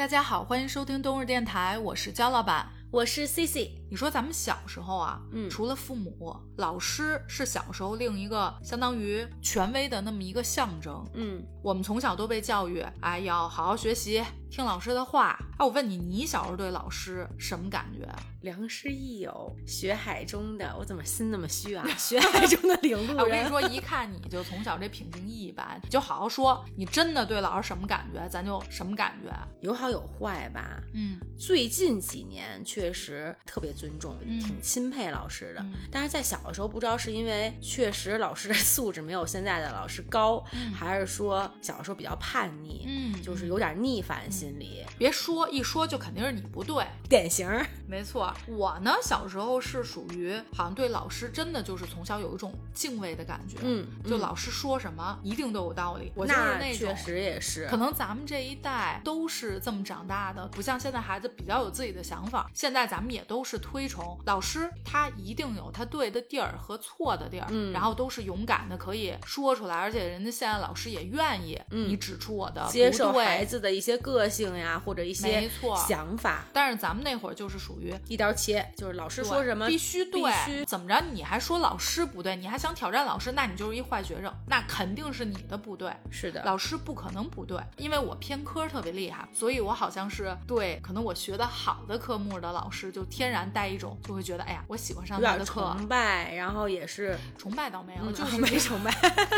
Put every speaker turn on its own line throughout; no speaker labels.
大家好，欢迎收听冬日电台，我是焦老板。
我是 C C，
你说咱们小时候啊，
嗯
除了父母，老师是小时候另一个相当于权威的那么一个象征。
嗯，
我们从小都被教育，哎，要好好学习，听老师的话。哎，我问你，你小时候对老师什么感觉？
良师益友，学海中的，我怎么心那么虚啊？学海中的领
哎，
路人。
我跟你说，一看你就从小这品行一般，你就好好说，你真的对老师什么感觉，咱就什么感觉。
有好有坏吧。
嗯
最近几年确实特别尊重，
嗯
挺钦佩老师的。
嗯
但是在小的时候，不知道是因为确实老师的素质没有现在的老师高，
嗯
还是说小的时候比较叛逆，
嗯，
就是有点逆反心理，
别说一说就肯定是你不对。
典型儿。
没错，我呢小时候是属于好像对老师真的就是从小有一种敬畏的感觉，
嗯嗯
就老师说什么一定都有道理。我就是
那确实也是，
可能咱们这一代都是这么长大的，不像现在孩子比较有自己的想法。现在咱们也都是推崇老师，他一定有他对的地儿和错的地儿，
嗯
然后都是勇敢的可以说出来，而且人家现在老师也愿意
嗯
你指出我的
接受孩子的一些个性呀，或者一些
错
想法，
但是咱们那会儿就是属于
一刀切，就是老师说什么
必须对，
必须
怎么着？你还说老师不对，你还想挑战老师，那你就是一坏学生，那肯定是你的不对。
是的，
老师不可能不对，因为我偏科特别厉害，所以我好像是对可能我学的好的科目的老师，就天然带一种就会觉得，哎呀，我喜欢上他的课，
崇拜，然后也是，
崇拜倒没有，
嗯
就是
没崇拜。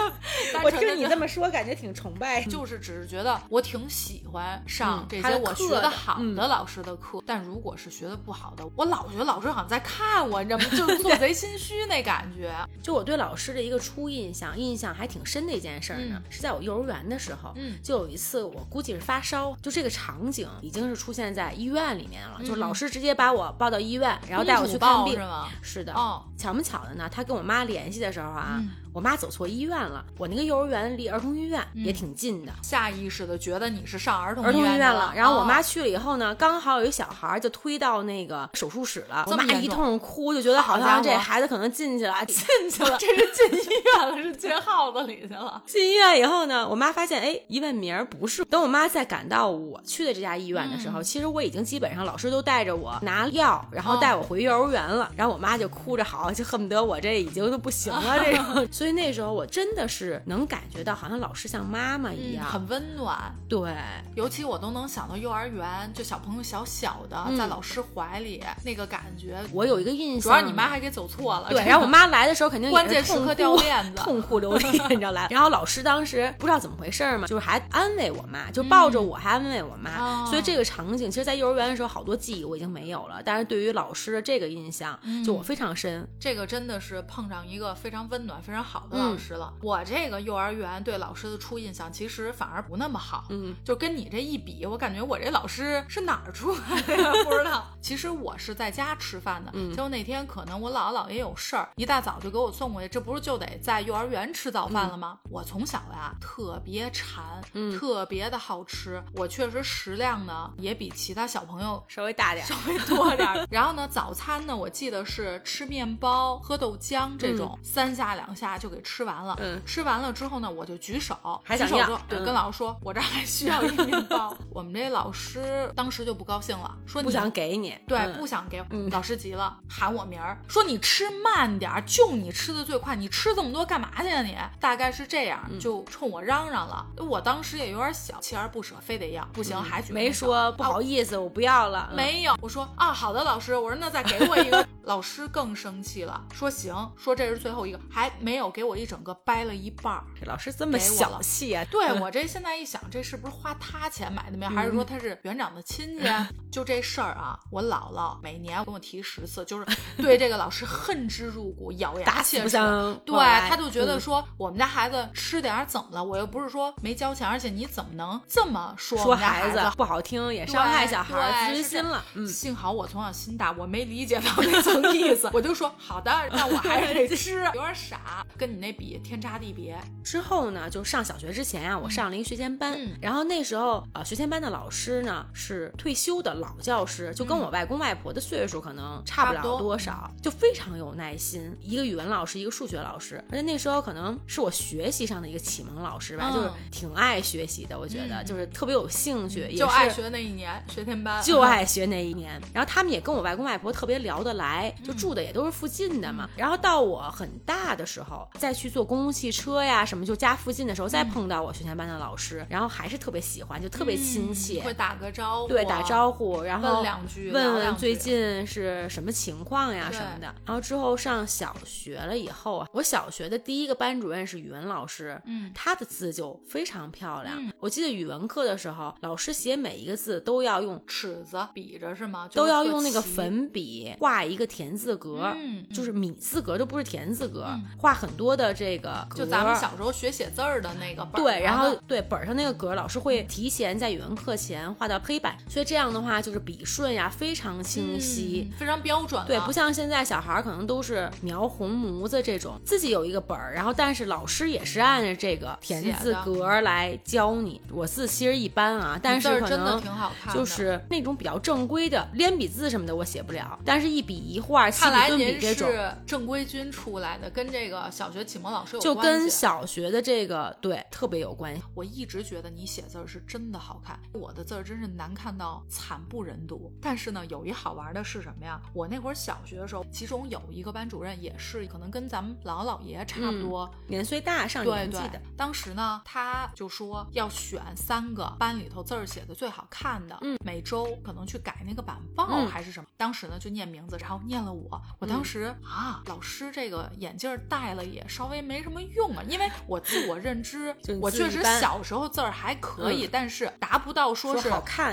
我
就
听你这么说，感觉挺崇拜。
就是只是觉得我挺喜欢上
嗯
这些我学的
的
好
嗯
的老师的课，但如果是学的不好的，我老觉得老师好像在看我，你知道吗？就是做贼心虚那感觉。
就我对老师的一个初印象，印象还挺深的一件事儿呢，
嗯
是在我幼儿园的时候。
嗯
就有一次，我估计是发烧，就这个场景已经是出现在医院里面了，
嗯
就老师直接把我抱到医院，然后带我去看病
是。吗？
是的，
哦，
巧不巧的呢，他跟我妈联系的时候啊，
嗯
我妈走错医院了。我那个幼儿园离儿童医院也
嗯
挺近的，
下意识的觉得你是上儿童
儿童医
院
了。然后我妈
哦
去了以后呢，刚好有一小孩儿就推到那个手术室了，我妈一通哭，就觉得好像这孩子可能进去了。进
进去了，这是进医院了，是进号子里去了。
进医院以后呢，我妈发现，哎，一问名儿不是。等我妈再赶到我去的这家医院的时候，
嗯
其实我已经基本上老师都带着我拿药，然后
哦
带我回幼儿园了。然后我妈就哭着，好，就恨不得我这已经都不行了这种。所以那时候我真的是能感觉到，好像老师像妈妈一样。
嗯很温暖，
对，
尤其我都能想到幼儿园，就小朋友小小的、
嗯
在老师怀里那个感觉。
我有一个印象，
主要你妈还给走错了，
对，然后我妈来的时候肯定
关键时刻掉链子，
痛哭流涕，你知道来。然后老师当时不知道怎么回事儿嘛，就是还安慰我妈，就抱着我还安慰我妈。所以这个场景，其实，在幼儿园的时候，好多记忆我已经没有了，但是对于老师的这个印象，
嗯
就我非常深。
这个真的是碰上一个非常温暖、非常好的
嗯
老师了。我这个幼儿园对老师的初印象其实反而不那么好，
嗯，
就跟你这一比，我感觉我这老师是哪儿出来的？不知道。其实我是在家吃饭的，
嗯
结果那天可能我姥姥姥爷有事儿，一大早就给我送过去，这不是就得在幼儿园吃早饭了吗？我从小呀特别馋，
嗯
特别的好吃，我确实食量呢也比其他小朋友
稍微大点儿
稍。微多点儿。然后呢，早餐呢，我记得是吃面包、喝豆浆这种，三下两下就给吃完了。
嗯
吃完了之后呢，我就举手，
还想要
对，
嗯
跟老师说，我这儿还需要一 面包。我们这老师当时就不高兴了，说你
不想给你，
对，
嗯
不想给老师急了，喊我名儿，说你吃慢点儿，就你吃的最快，你吃这么多干嘛去啊你？大概是这样，
嗯
就冲我嚷嚷了。我当时也有点小，锲而不舍，非得要，不行，还举
嗯没说不
啊
好意思，我不要了。嗯
没有，我说啊，好的，老师，我说那再给我一个。老师更生气了，说行，说这是最后一个，还没有给我一整个，掰了一半儿。
这老师这么小气啊！
对我这现在一想，这是不是花他钱买的面，还是说他是园长的亲戚啊？就这事儿啊，我姥姥每年跟我提十次，就是对这个老师恨之入骨，咬牙切齿。对，他就觉得
嗯
说我们家孩子吃点儿怎么了？我又不是说没交钱，而且你怎么能这么说我
说
们家孩
孩子不好听，也伤害小孩自尊心了。嗯，
幸好我从小心大，我没理解到那层意思，我就说好的，那我还是得 吃，有点傻，跟你那比天差地别。
之后呢，就上小学之前啊，我上了一个学前班，
嗯
然后那时候呃学前班的老师呢是退休的老教师，就跟我外公外婆的岁数可能差不了
多
多少，就非常有耐心。一个语文老师，一个数学老师，而且那时候可能是我学习上的一个启蒙老师吧，
嗯
就是挺爱学习的，我觉得、
嗯
就是特别有兴趣，也
就爱学那一年学前班，
就爱学那一年，然后他们也跟我外公外婆特别聊得来，
嗯
就住的也都是附近的嘛。然后到我很大的时候，再去坐公共汽车呀什么，就家附近的时候，再碰到我学前班的老师，然后还是特别喜欢，就特别亲切，
嗯会打个招呼，
对，打招呼，然后
问两句，
问问最近是什么情况呀什么的。然后之后上小学了以后啊，我小学的第一个班主任是语文老师，
嗯。
他的字就非常漂亮。
嗯。
我记得语文课的时候，老师写每一个字都要用。
尺子比着是吗？
都要用那个，粉笔画一个田字格，
嗯
就是米字格，都不是田字格，
嗯。
画很多的这个。
就咱们小时候学写字儿的那个本儿
对，然后对本儿上那个格，老师会提前在语文课前画到黑板，所以这样的话就是笔顺呀非常清晰。
嗯非常标准了，
对，不像现在小孩儿可能都是描红模子这种，自己有一个本儿，然后但是老师也是按着这个田字格儿来教你。我字其实一般啊，但是可能
挺好看，
就是那种比较正规的连笔字什么的我写不了，但是一笔一画、起
看来
笔顿笔
您
这种。
是正规军出来的，跟这个小学启蒙老师有
就。跟小学的这个对特别有关系，
我一直觉得你写字儿是真的好看，我的字儿真是难看到惨不忍睹。但是呢，有一好玩的是什么呀？我那会儿小学的时候，其中有一个班主任也是可能跟咱们姥姥姥爷差不多，
年岁大上年纪的，，
当时呢，他就说要选三个班里头字儿写的最好看的，
嗯
每周可能去改那个板报
嗯
还是什么。当时呢就念名字，然后念了我，我当时、啊，老师这个眼镜儿戴了也稍微没什么用啊，因为我自我认知我确实小时候字儿还可以，
嗯
但是达不到说是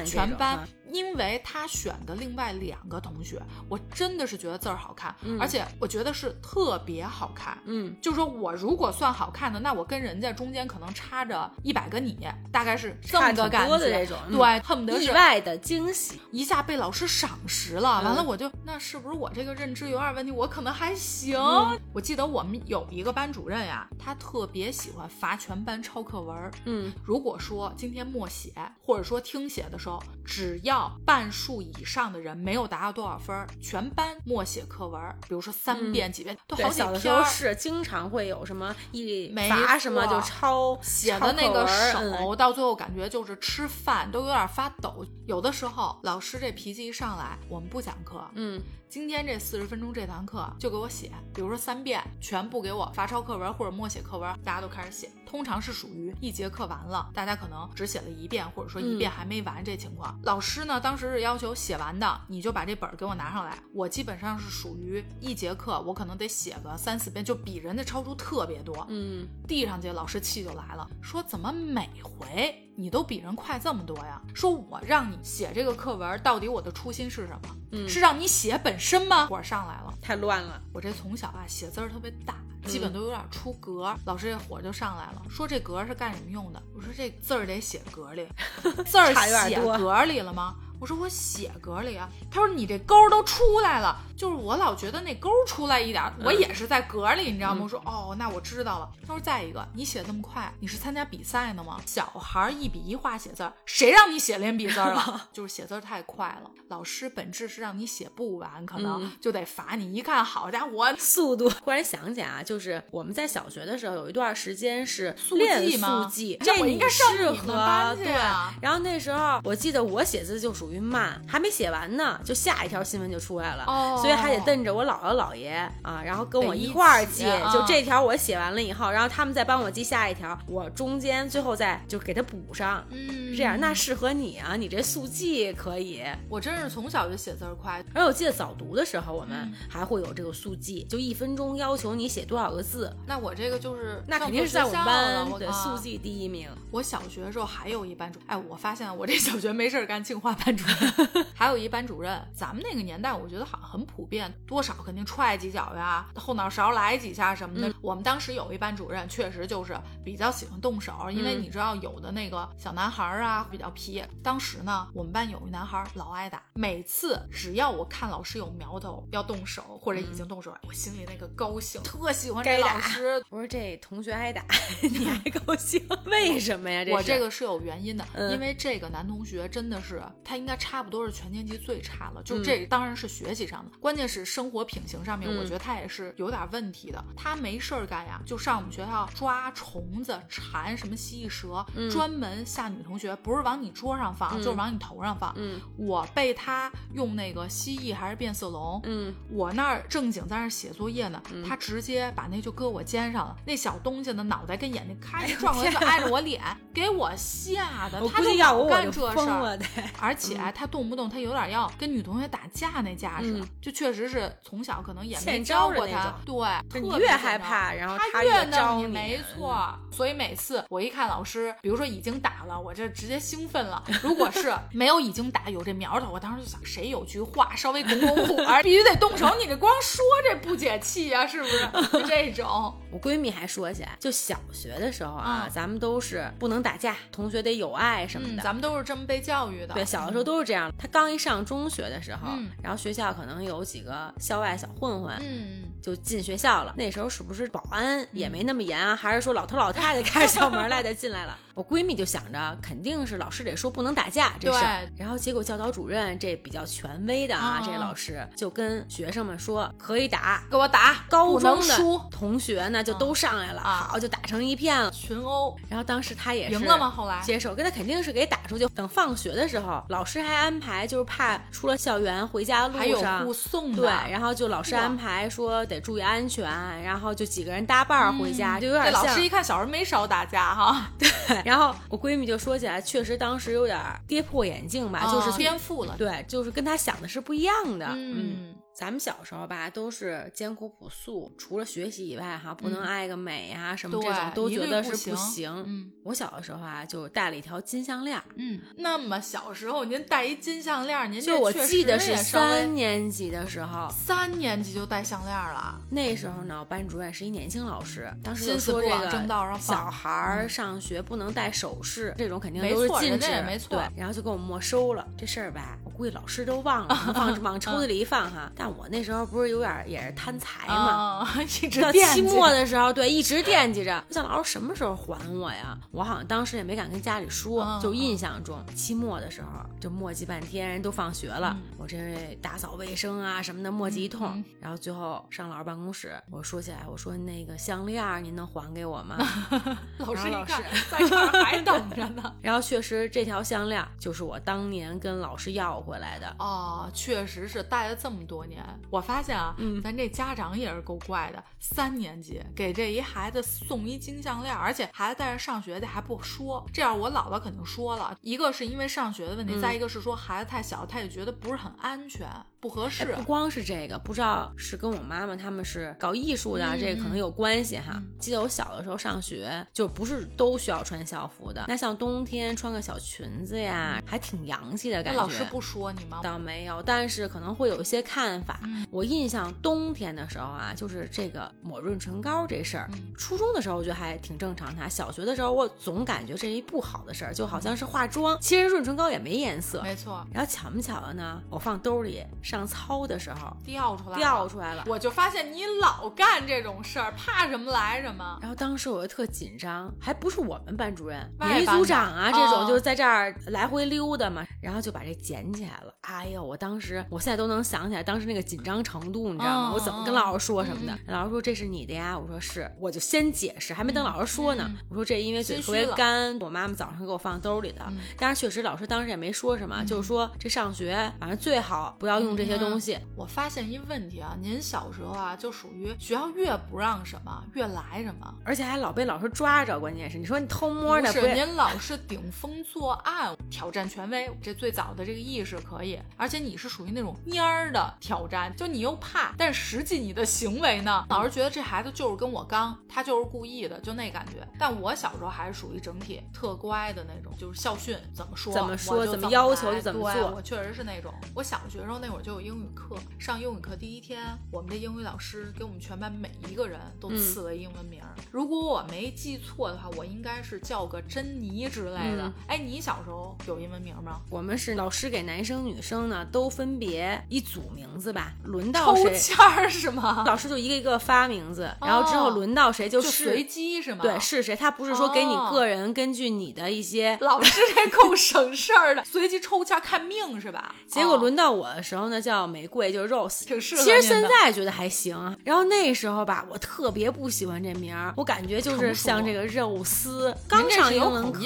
全班
啊。
因为他选的另外两个同学，我真的是觉得字儿好看，
嗯
而且我觉得是特别好看。
嗯，
就是说我如果算好看的，那我跟人家中间可能差着一百个你，大概是这么个感觉。
多的这种，嗯
对，恨不得
意外的惊喜，
一下被老师赏识了。
嗯
完了，我就那是不是我这个认知有点问题？我可能还行。
嗯
我记得我们有一个班主任呀，他特别喜欢罚全班抄课文。
嗯
如果说今天默写或者说听写的时候，只要半数以上的人没有达到多少分儿，全班默写课文儿，比如说三遍、几遍，都，好几篇
是经常会有什么一
没
罚什么就抄
写的那个手，到最后感觉就是吃饭都有点发抖。有的时候老师这脾气一上来，我们不讲课，
嗯
今天这四十分钟这堂课就给我写，比如说三遍，全部给我罚抄课文或者默写课文，大家都开始写。通常是属于一节课完了，大家可能只写了一遍，或者说一遍还没完这情况。老师呢，当时是要求写完的，你就把这本儿给我拿上来。我基本上是属于一节课，我可能得写个三四遍，就比人家超出特别多。
嗯，
递上去，老师气就来了，说怎么每回你都比人快这么多呀？说我让你写这个课文，到底我的初心是什么？
嗯
是让你写本身吗？火上来了，
太乱了，
我这从小啊写字儿特别大，
嗯
基本都有点出格，老师这火就上来了，说这格是干什么用的？我说这字儿得写格里，字儿写
多
格里了吗？我说我写格里啊，他说你这勾儿都出来了，就是我老觉得那勾儿出来一点儿，我也是在格里，你知道吗？
嗯
我说哦，那我知道了。他说再一个，你写这么快，你是参加比赛呢吗？小孩儿一笔一画写字儿，谁让你写连笔字儿了？就是写字儿太快了，老师本质是让你写不完，可能
嗯
就得罚你。一看，好家伙，
速度。忽然想起啊，就是我们在小学的时候有一段时间是
速
练
记吗
速记，
那我应该上你们
适合对
啊。
然后那时候我记得我写字就属于慢，还没写完呢，就下一条新闻就出来了，
哦
所以还得瞪着我姥姥姥爷啊，然后跟我
一
块儿记。就这条我写完了以后，然后他们再帮我记下一条，我中间最后再就给他补上。
嗯
这样那适合你啊，你这速记可以。
我真是从小就写字儿快，
而且我记得早读的时候，我们
嗯
还会有这个速记，就一分钟要求你写多少个字，
那我这个就是
那肯定是在我们班的速记第一名。
我小学的时候还有一班主，哎，我发现我这小学没事儿干，清华班主任，还有一班主任。咱们那个年代，我觉得好像很普遍，多少肯定踹几脚呀，后脑勺来几下什么的。我们当时有一班主任，确实就是比较喜欢动手，因为你知道有的那个小男孩啊比较皮。当时呢，我们班有一男孩老挨打，每次只要我看老师有苗头要动手或者已经动手，我心里那个高兴，特喜欢这老师。
我说这同学挨打，你还高兴？为什么呀？
我这个是有原因的，因为这个男同学真的是他应该差不多是全年级最差了。就这当然是学习上的，关键是生活品行上面，我觉得他也是有点问题的。他没事儿干呀，就上我们学校抓虫子、蝉什么蜥蜴蛇，专门吓女同学，不是往你桌上放，就是往你头上放。我被他用那个蜥蜴还是变色龙，
嗯，
我那儿正经在那写作业呢，他直接把那就搁我肩上了。那小东西的脑袋跟眼睛咔一撞过去，挨着我脸，给我吓的。他就要干这事儿，而且他动不动他有点要跟女同学打架那架势，就确实是从小可能也没教过他，对，
你越害怕，然后
他
越
弄你，没错。所以每次我一看老师，比如说已经打了，我这直接兴奋了；如果是 没有已经打，有这苗头，我当时就想，谁有句话稍微拱拱火，必须得动手。你这光说这不解气呀，是不是？就这种。
我闺蜜还说起来，就小学的时候啊，咱们都是不能打架，同学得友爱什么的，
咱们都是这么被教育的。
对，小的时候都是这样。他刚一上中学的时候，然后学校可能有几个校外小混混，
嗯，
就进学校了。那时候是不是保安也没那么严啊？还是说老头老太太开着校门来的 进来了？我闺蜜就想着，肯定是老师得说不能打架这事儿。然后结果教导主任这比较权威的啊，这老师就跟学生们说可以打，
给我打。
高中的同学呢就都上来了，好就打成一片了，
群殴。
然后当时他也是
赢了吗？后来
接受，跟他肯定是给打出去。等放学的时候，老师还安排，就是怕出了校园回家路上
还有护送
对，然后就老师安排说得注意安全，然后就几个人搭伴回家，就有点
像。老师一看小人没少打架哈，
对。然后我闺蜜就说起来，确实当时有点跌破眼镜吧，就是
颠覆了，
对，就是跟她想的是不一样的，嗯。咱们小时候吧，都是艰苦朴素，除了学习以外，哈，不能爱个美啊什么这种，都觉得是
不
行。嗯，我小的时候啊，就戴了一条金项链。
嗯，那么小时候您戴一金项链，您
就我记得是三年级的时候，
三年级就戴项链了。
那时候呢，班主任是一年轻老师，当时就说这个小孩儿上学不能戴首饰，这种肯定都是禁止，
没错。
对，然后就给我没收了这事儿吧。我估计老师都忘了，放往抽屉里一放哈。但我那时候不是有点也是贪财嘛，
一直
到期末的时候，对，一直惦记着，我想老师什么时候还我呀？我好像当时也没敢跟家里说，就印象中期末的时候就磨叽半天，人都放学了，我这打扫卫生啊什么的磨叽一通，然后最后上老师办公室，我说起来，我说那个项链您能还给我吗？
老师
老师
在这儿还等着呢。
然后确实这条项链就是我当年跟老师要回来的
哦，确实是带了这么多年，我。发现啊，嗯，咱这家长也是够怪的。三年级给这一孩子送一金项链，而且孩子带着上学去还不说。这样我姥姥肯定说了，一个是因为上学的问题，再一个是说孩子太小，他也觉得不是很安全。不合适，
不光是这个，不知道是跟我妈妈他们是搞艺术的，这个可能有关系哈。记得我小的时候上学，就不是都需要穿校服的。那像冬天穿个小裙子呀，还挺洋气的感觉。
老师不说你吗？
倒没有，但是可能会有一些看法。我印象冬天的时候啊，就是这个抹润唇膏这事儿，初中的时候我觉得还挺正常的。小学的时候我总感觉这是一不好的事儿，就好像是化妆，其实润唇膏也没颜色。
没错。
然后巧不巧的呢，我放兜里。上操的时候
掉出来，
掉出来了，
我就发现你老干这种事儿，怕什么来什么。
然后当时我就特紧张，还不是我们班主任，女组长啊，这种就是在这儿来回溜达嘛，然后就把这捡起来了。哎呦，我当时，我现在都能想起来当时那个紧张程度，你知道吗？我怎么跟老师说什么的？老师说这是你的呀，我说是，我就先解释，还没等老师说呢，我说这因为嘴特别干，我妈妈早上给我放兜里的。但是确实老师当时也没说什么，就是说这上学反正最好不要用。这些东西。
我发现一问题啊，您小时候啊，就属于学校越不让什么，越来什么，
而且还老被老师抓着。关键是，你说你偷摸的，
不是您老是顶风作案，挑战权威，这最早的这个意识可以。而且你是属于那种蔫儿的挑战，就你又怕，但实际你的行为呢，老师觉得这孩子就是跟我刚，他就是故意的，就那感觉。但我小时候还是属于整体特乖的那种，就是校训怎么说
怎么说，
怎
么要求
就
怎么做。
我确实是那种。我小学时候那会儿就有英语课，上英语课第一天，我们的英语老师给我们全班每一个人都赐了英文名。如果我没记错的话，我应该是叫个珍妮之类的。哎，你小时候有英文名吗？
我们是老师给男生女生呢都分别一组名字吧，轮到谁
抽签是吗？
老师就一个一个发名字，然后之后轮到谁
就
随
机是吗？
对，是谁？他不是说给你个人根据你的一些。
老师这够省事儿的，随机抽签看命是吧？
结果轮到我的时候呢，叫玫瑰，就是 Rose，
挺适合。
其实现在觉得还行，然后那时候吧，我特别不喜欢这名儿，我感觉就是像这个肉丝。刚上英文课，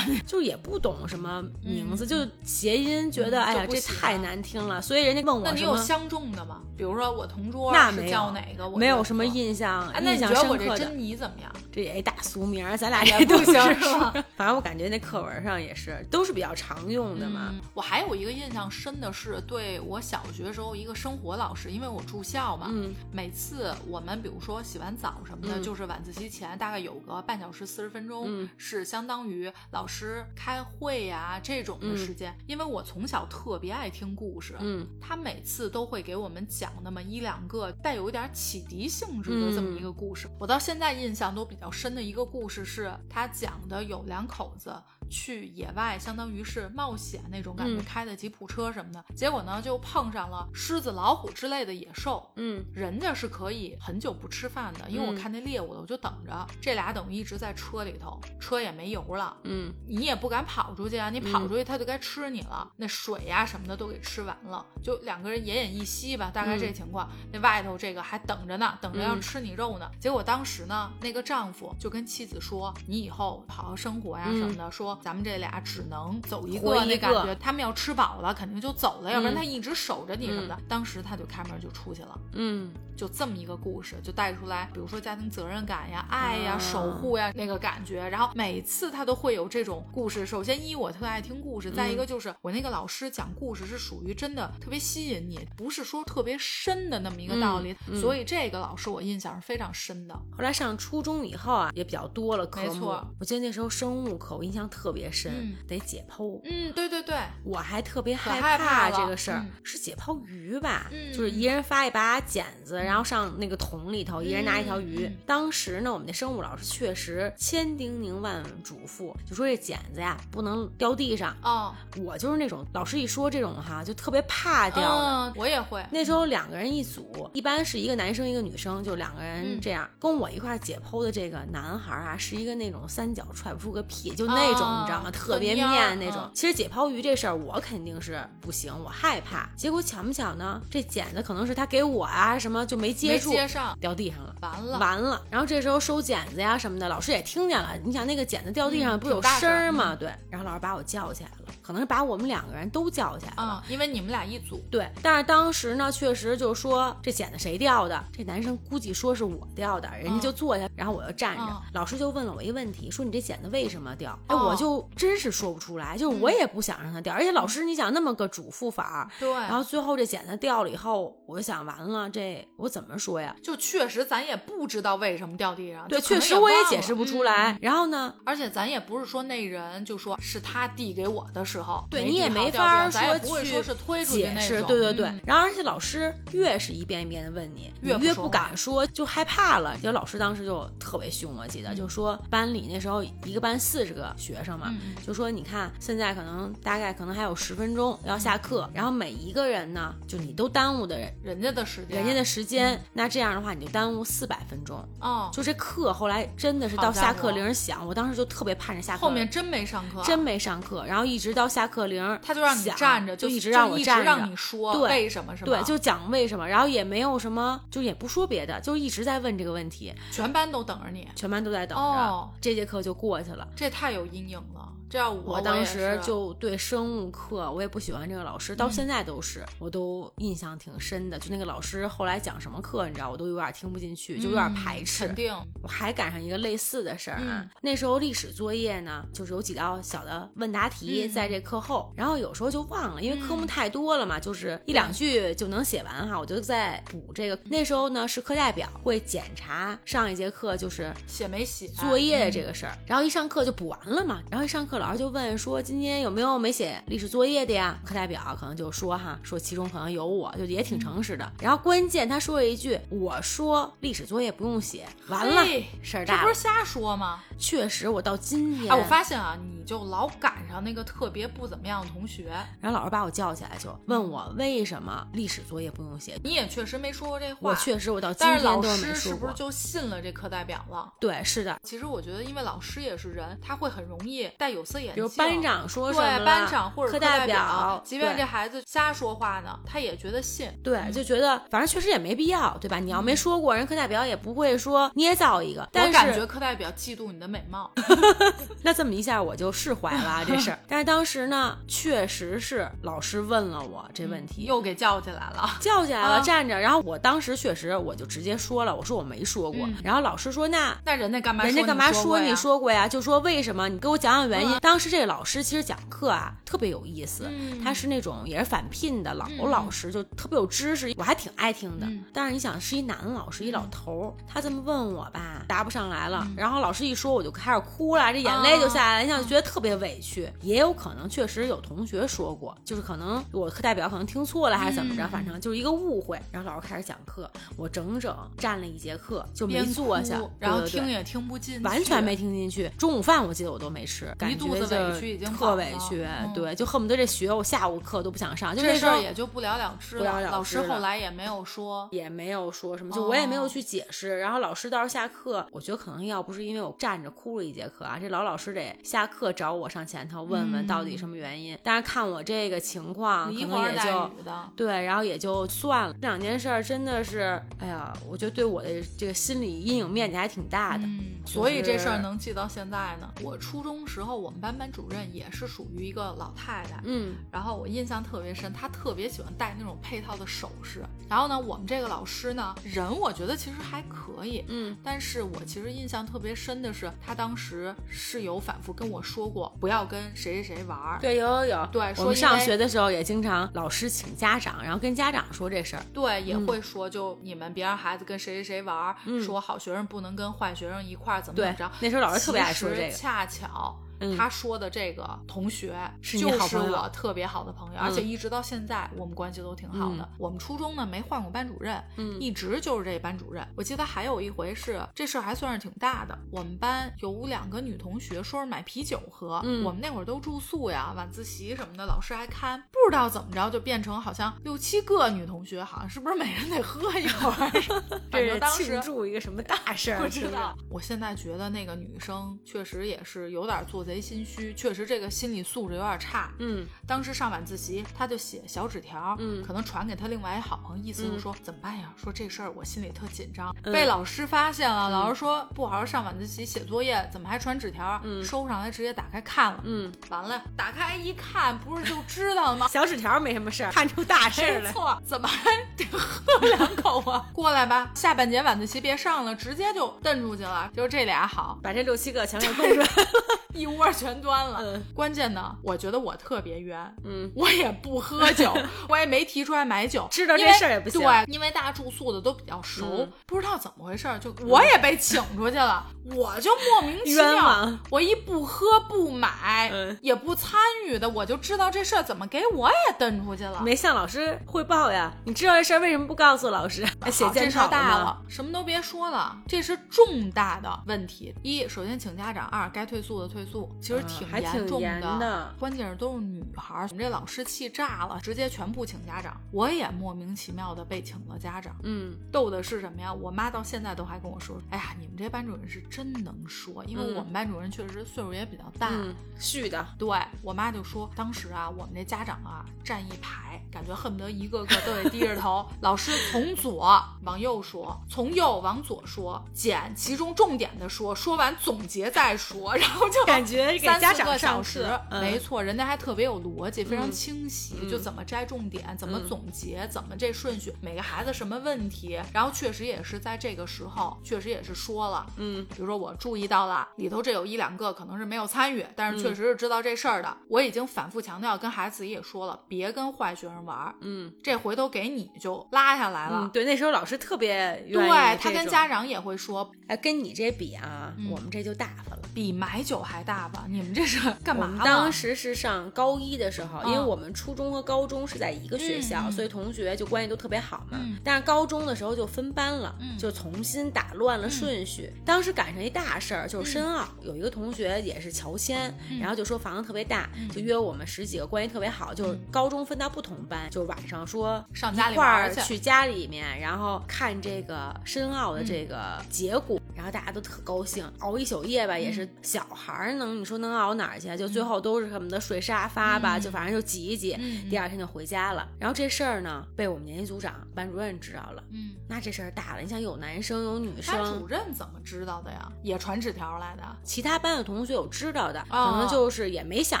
就也不懂什么名字，就谐音，觉得哎呀这太难听了，所以人家问我，
那你有相中的吗？比如说我同桌
那没
叫哪个？
我没有什么印象，印象
深
刻的。
珍妮怎么样？
这也一大俗名，咱俩也
不行
是吧？反正我感觉那课文上也是，都是比较常用的嘛。
我还有一个印象深的是，对我小学时候一个生活老师，因为我住校嘛，每次我们比如说洗完澡什么的，就是晚自习前大概有个半小时四十分钟，是相当于老师开会呀这种的时间。因为我从小特别爱听故事，
嗯，
他每次都会给我们讲那么一两个带有一点启迪性质的这么一个故事。我到现在印象都比较深的一个故事是他讲的有两口子。去野外，相当于是冒险那种感觉，开的吉普车什么的，结果呢就碰上了狮子、老虎之类的野兽。
嗯，
人家是可以很久不吃饭的，因为我看那猎物的，我就等着。这俩等于一直在车里头，车也没油了。
嗯，
你也不敢跑出去啊，你跑出去它就该吃你了。那水呀什么的都给吃完了，就两个人奄奄一息吧，大概这情况。那外头这个还等着呢，等着要吃你肉呢。结果当时呢，那个丈夫就跟妻子说：“你以后好好生活呀什么的。”说。咱们这俩只能走一个，那感觉他们要吃饱了，肯定就走了，要不然他一直守着你什么的。当时他就开门就出去了，
嗯，
就这么一个故事，就带出来，比如说家庭责任感呀、爱呀、守护呀那个感觉。然后每次他都会有这种故事。首先一我特爱听故事，再一个就是我那个老师讲故事是属于真的特别吸引你，不是说特别深的那么一个道理。所以这个老师我印象是非常深的。
后来上初中以后啊，也比较多了科目。
没错，
我记得那时候生物课我印象特别深，得解剖。
嗯，对对对，
我还特别
害
怕这个事儿，是解剖鱼吧？嗯就是一人发一把剪子，然后上那个桶里头，一人拿一条鱼。当时呢，我们那生物老师确实千叮咛万嘱咐，就说这剪子呀不能掉地上。
哦，
我就是那种老师一说这种哈，就特别怕掉
的。我也会。
那时候两个人一组，一般是一个男生一个女生，就两个人这样。跟我一块解剖的这个男孩啊，是一个那种三脚踹不出个屁，就那种你知道吗？特别面那种。其实解剖鱼这事儿我肯定是不行，我害怕。结果巧不巧呢？这剪子可能是他给我啊，什么就没接住，
接上
掉地上了，
完了
完了。然后这时候收剪子呀什么的，老师也听见了。你想那个剪子掉地上不是有声儿吗？对。然后老师把我叫起来了，可能是把我们两个人都叫起来了，
因为你们俩一组。
对。但是当时呢，确实就说这剪子谁掉的？这男生估计说是我掉的，人家就坐下，然后我就站着。老师就问了我一个问题，说你这剪子为什么掉？哎，我就真是说不出来，就是我也不想让它掉。而且老师，你想那么个嘱咐法，
对。
然后最后这剪子掉了以后，我就想完了，这我怎么说呀？
就确实咱也不知道为什么掉地上，
对，确实我也解释不出来。然后呢，
而且咱也不是说那人就说是他递给我的时候，
对你也没法
说去
解释，对对对。然后而且老师越是一遍一遍的问你，
越
越不敢说，就害怕了。就老师当时就特别凶，我记得就说班里那时候一个班四十个学生嘛，就说你看现在可能大概可能还有十分钟要下课，然后每一个人呢，就你都耽误的人
人家的时间，
人家的时间，那这样的话你就耽误四百分钟
哦。
就这课后来真的是到下课铃响，我当时就特别盼着下课，
后面真没上课，
真没上课，然后一直到下课铃，
他就让你站着，
就
一直
让我站着，
让你说为什么是吧？
对，就讲为什么，然后也没有什么，就也不说别的，就一直在问这个问题，
全班都等着你，
全班都在等着，这节课就过去了，
这太有阴影了。这样
我当时就对生物课我也不喜欢这个老师，到现在都是，我都印象挺深的。就那个老师后来讲什么课，你知道，我都有点听不进去，就有点排斥。
肯定。
我还赶上一个类似的事儿啊，那时候历史作业呢，就是有几道小的问答题在这课后，然后有时候就忘了，因为科目太多了嘛，就是一两句就能写完哈，我就在补这个。那时候呢是课代表会检查上一节课就是
写没写
作业这个事儿，然后一上课就补完了嘛，然后一上课老师就问说今天有没有没写历史作业的呀？课代表可能就说哈，说其中可能有我，就也挺诚实的。然后关键他说了一句，我说历史作业不用写，完了事儿大，
这不是瞎说吗？
确实，我到今天，
哎，我发现啊，你就老赶上那个特别不怎么样的同学，
然后老师把我叫起来，就问我为什么历史作业不用写。
你也确实没说过这话，
我确实，我到今天都没说过。
但是老师是不是就信了这课代表了？
对，是的。
其实我觉得，因为老师也是人，他会很容易带有
比如班长说什
么，对，班长或者
课
代
表，
即便这孩子瞎说话呢，他也觉得信。
对，就觉得反正确实也没必要，对吧？你要没说过，人课代表也不会说捏造一个。我
感觉课代表嫉妒你的美貌。
那这么一下我就释怀了这事儿，但是当时呢，确实是老师问了我这问题，
又给叫起来了，
叫起来了，站着。然后我当时确实我就直接说了，我说我没说过。然后老师说那
那人家干嘛？
人家干嘛说
你
说过呀？就说为什么？你给我讲讲原因。当时这个老师其实讲课啊特别有意思，他是那种也是返聘的老老师，就特别有知识，我还挺爱听的。但是你想是一男老师，一老头儿，他这么问我吧，答不上来了。然后老师一说，我就开始哭了，这眼泪就下来了。你想觉得特别委屈，也有可能确实有同学说过，就是可能我课代表可能听错了还是怎么着，反正就是一个误会。然后老师开始讲课，我整整站了一节课就没坐下，
然后听也听不进，
完全没听进去。中午饭我记得我都没吃，
一肚子委屈已经
特委屈，对，就恨不得这学我下午课都不想上。就
这事儿也就不了了
之了。
老师后来也没有说，
也没有说什么，就我也没有去解释。然后老师到时候下课，我觉得可能要不是因为我站着哭了一节课啊，这老老师得下课找我上前头问问到底什么原因。但是看我这个情况，可能也就对，然后也就算了。这两件事儿真的是，哎呀，我觉得对我的这个心理阴影面积还挺大的。
所以这事儿能记到现在呢。我初中时候，我们班班主任也是属于一个老太太，
嗯，
然后我印象特别深，她特别喜欢戴那种配套的首饰。然后呢，我们这个老师呢，人我觉得其实还可以，
嗯，
但是我其实印象特别深的是，他当时是有反复跟我说过，不要跟谁谁谁玩儿。
对，有有有。
对，
我们上学的时候也经常老师请家长，然后跟家长说这事儿。
对，也会说，就你们别让孩子跟谁谁谁玩儿，说好学生不能跟坏学生一块儿怎么怎么着。
那时候老师特别爱说这个。
恰巧。他说的这个同学就是我特别好的朋友，而且一直到现在我们关系都挺好的。我们初中呢没换过班主任，一直就是这班主任。我记得还有一回是这事儿还算是挺大的，我们班有两个女同学说是买啤酒喝，我们那会儿都住宿呀，晚自习什么的老师还看，不知道怎么着就变成好像六七个女同学，好像是不是每人得喝一会儿？
这是庆祝一个什么大事儿？
不知道。我现在觉得那个女生确实也是有点做贼。心虚，确实这个心理素质有点差。
嗯，
当时上晚自习，他就写小纸条，
嗯，
可能传给他另外一好朋友，意思就是说怎么办呀？说这事儿我心里特紧张，被老师发现了。老师说不好好上晚自习写作业，怎么还传纸条？收上来直接打开看了，
嗯，
完了，打开一看，不是就知道了吗？
小纸条没什么事儿，看出大事
来。没错，怎么还得喝两口啊？过来吧，下半节晚自习别上了，直接就蹬出去了。就这俩好，
把这六七个全给蹦出来了，
一窝。全端了，关键呢，我觉得我特别冤，嗯，我也不喝酒，我也没提出来买酒，
知道这事儿也不行，
对，因为大家住宿的都比较熟，不知道怎么回事，就我也被请出去了，我就莫名其妙，我一不喝不买，也不参与的，我就知道这事儿怎么给我也蹬出去了，
没向老师汇报呀？你知道这事儿为什么不告诉老师？写检讨
大了，什么都别说了，这是重大的问题。一，首先请家长；二，该退宿的退宿。其实挺严重
的，
关键是都是女孩儿，我们这老师气炸了，直接全部请家长。我也莫名其妙的被请了家长。
嗯，
逗的是什么呀？我妈到现在都还跟我说：“哎呀，你们这班主任是真能说，因为我们班主任确实岁数也比较大，
续的。”
对我妈就说，当时啊，我们这家长啊站一排，感觉恨不得一个个都得低着头。老师从左往右说，从右往左说，捡其中重点的说，说完总结再说，然后就。
感觉给
三四
家长
个小时，
嗯
没错，人家还特别有逻辑，非常
嗯
清晰，
嗯
就怎么摘重点，怎么
嗯
总结，怎么这顺序，每个孩子什么问题，然后确实也是在这个时候，确实也是说了。
嗯
比如说，我注意到了里头这有一两个可能是没有参与，但是确
嗯
实是知道这事儿的。我已经反复强调，跟孩子自己也说了，别跟坏学生玩儿，
嗯
这回头给你就拉下来了。
嗯，对，那时候老师特别
对他跟家长也会说，
哎，跟你这比啊，
嗯
我们这就大发了。
比买酒还大吧？你们这是干嘛？
当时是上高一的时候，因为
嗯
我们初中和高中是在一个学校，所以同学就关系都特别好嘛。
嗯
但是高中的时候就分班了，
嗯
就重新打乱了顺序。当时赶上一大事儿，就是申奥，有一个同学也是乔迁，
嗯
然后就说房子特别大，
嗯
就约我们十几个关系特别好，就是高中分到不同班，就晚上说
上家里
一块
去
儿去家里面，然后看这个申奥的这个结果，然后大家都特高兴，熬一宿夜吧，也是小孩儿能你说能熬哪儿去啊？就最后都是什么的睡沙发吧，
嗯
就反正就挤一挤，
嗯
第二天就回家了。然后这事儿呢，被我们年级组长、班主任知道了。
嗯。
那这事儿大了，你想有男生有女
班主，任怎么知道的呀？也传纸条来的。
其他班的同学有知道的，
哦
可能就是也没想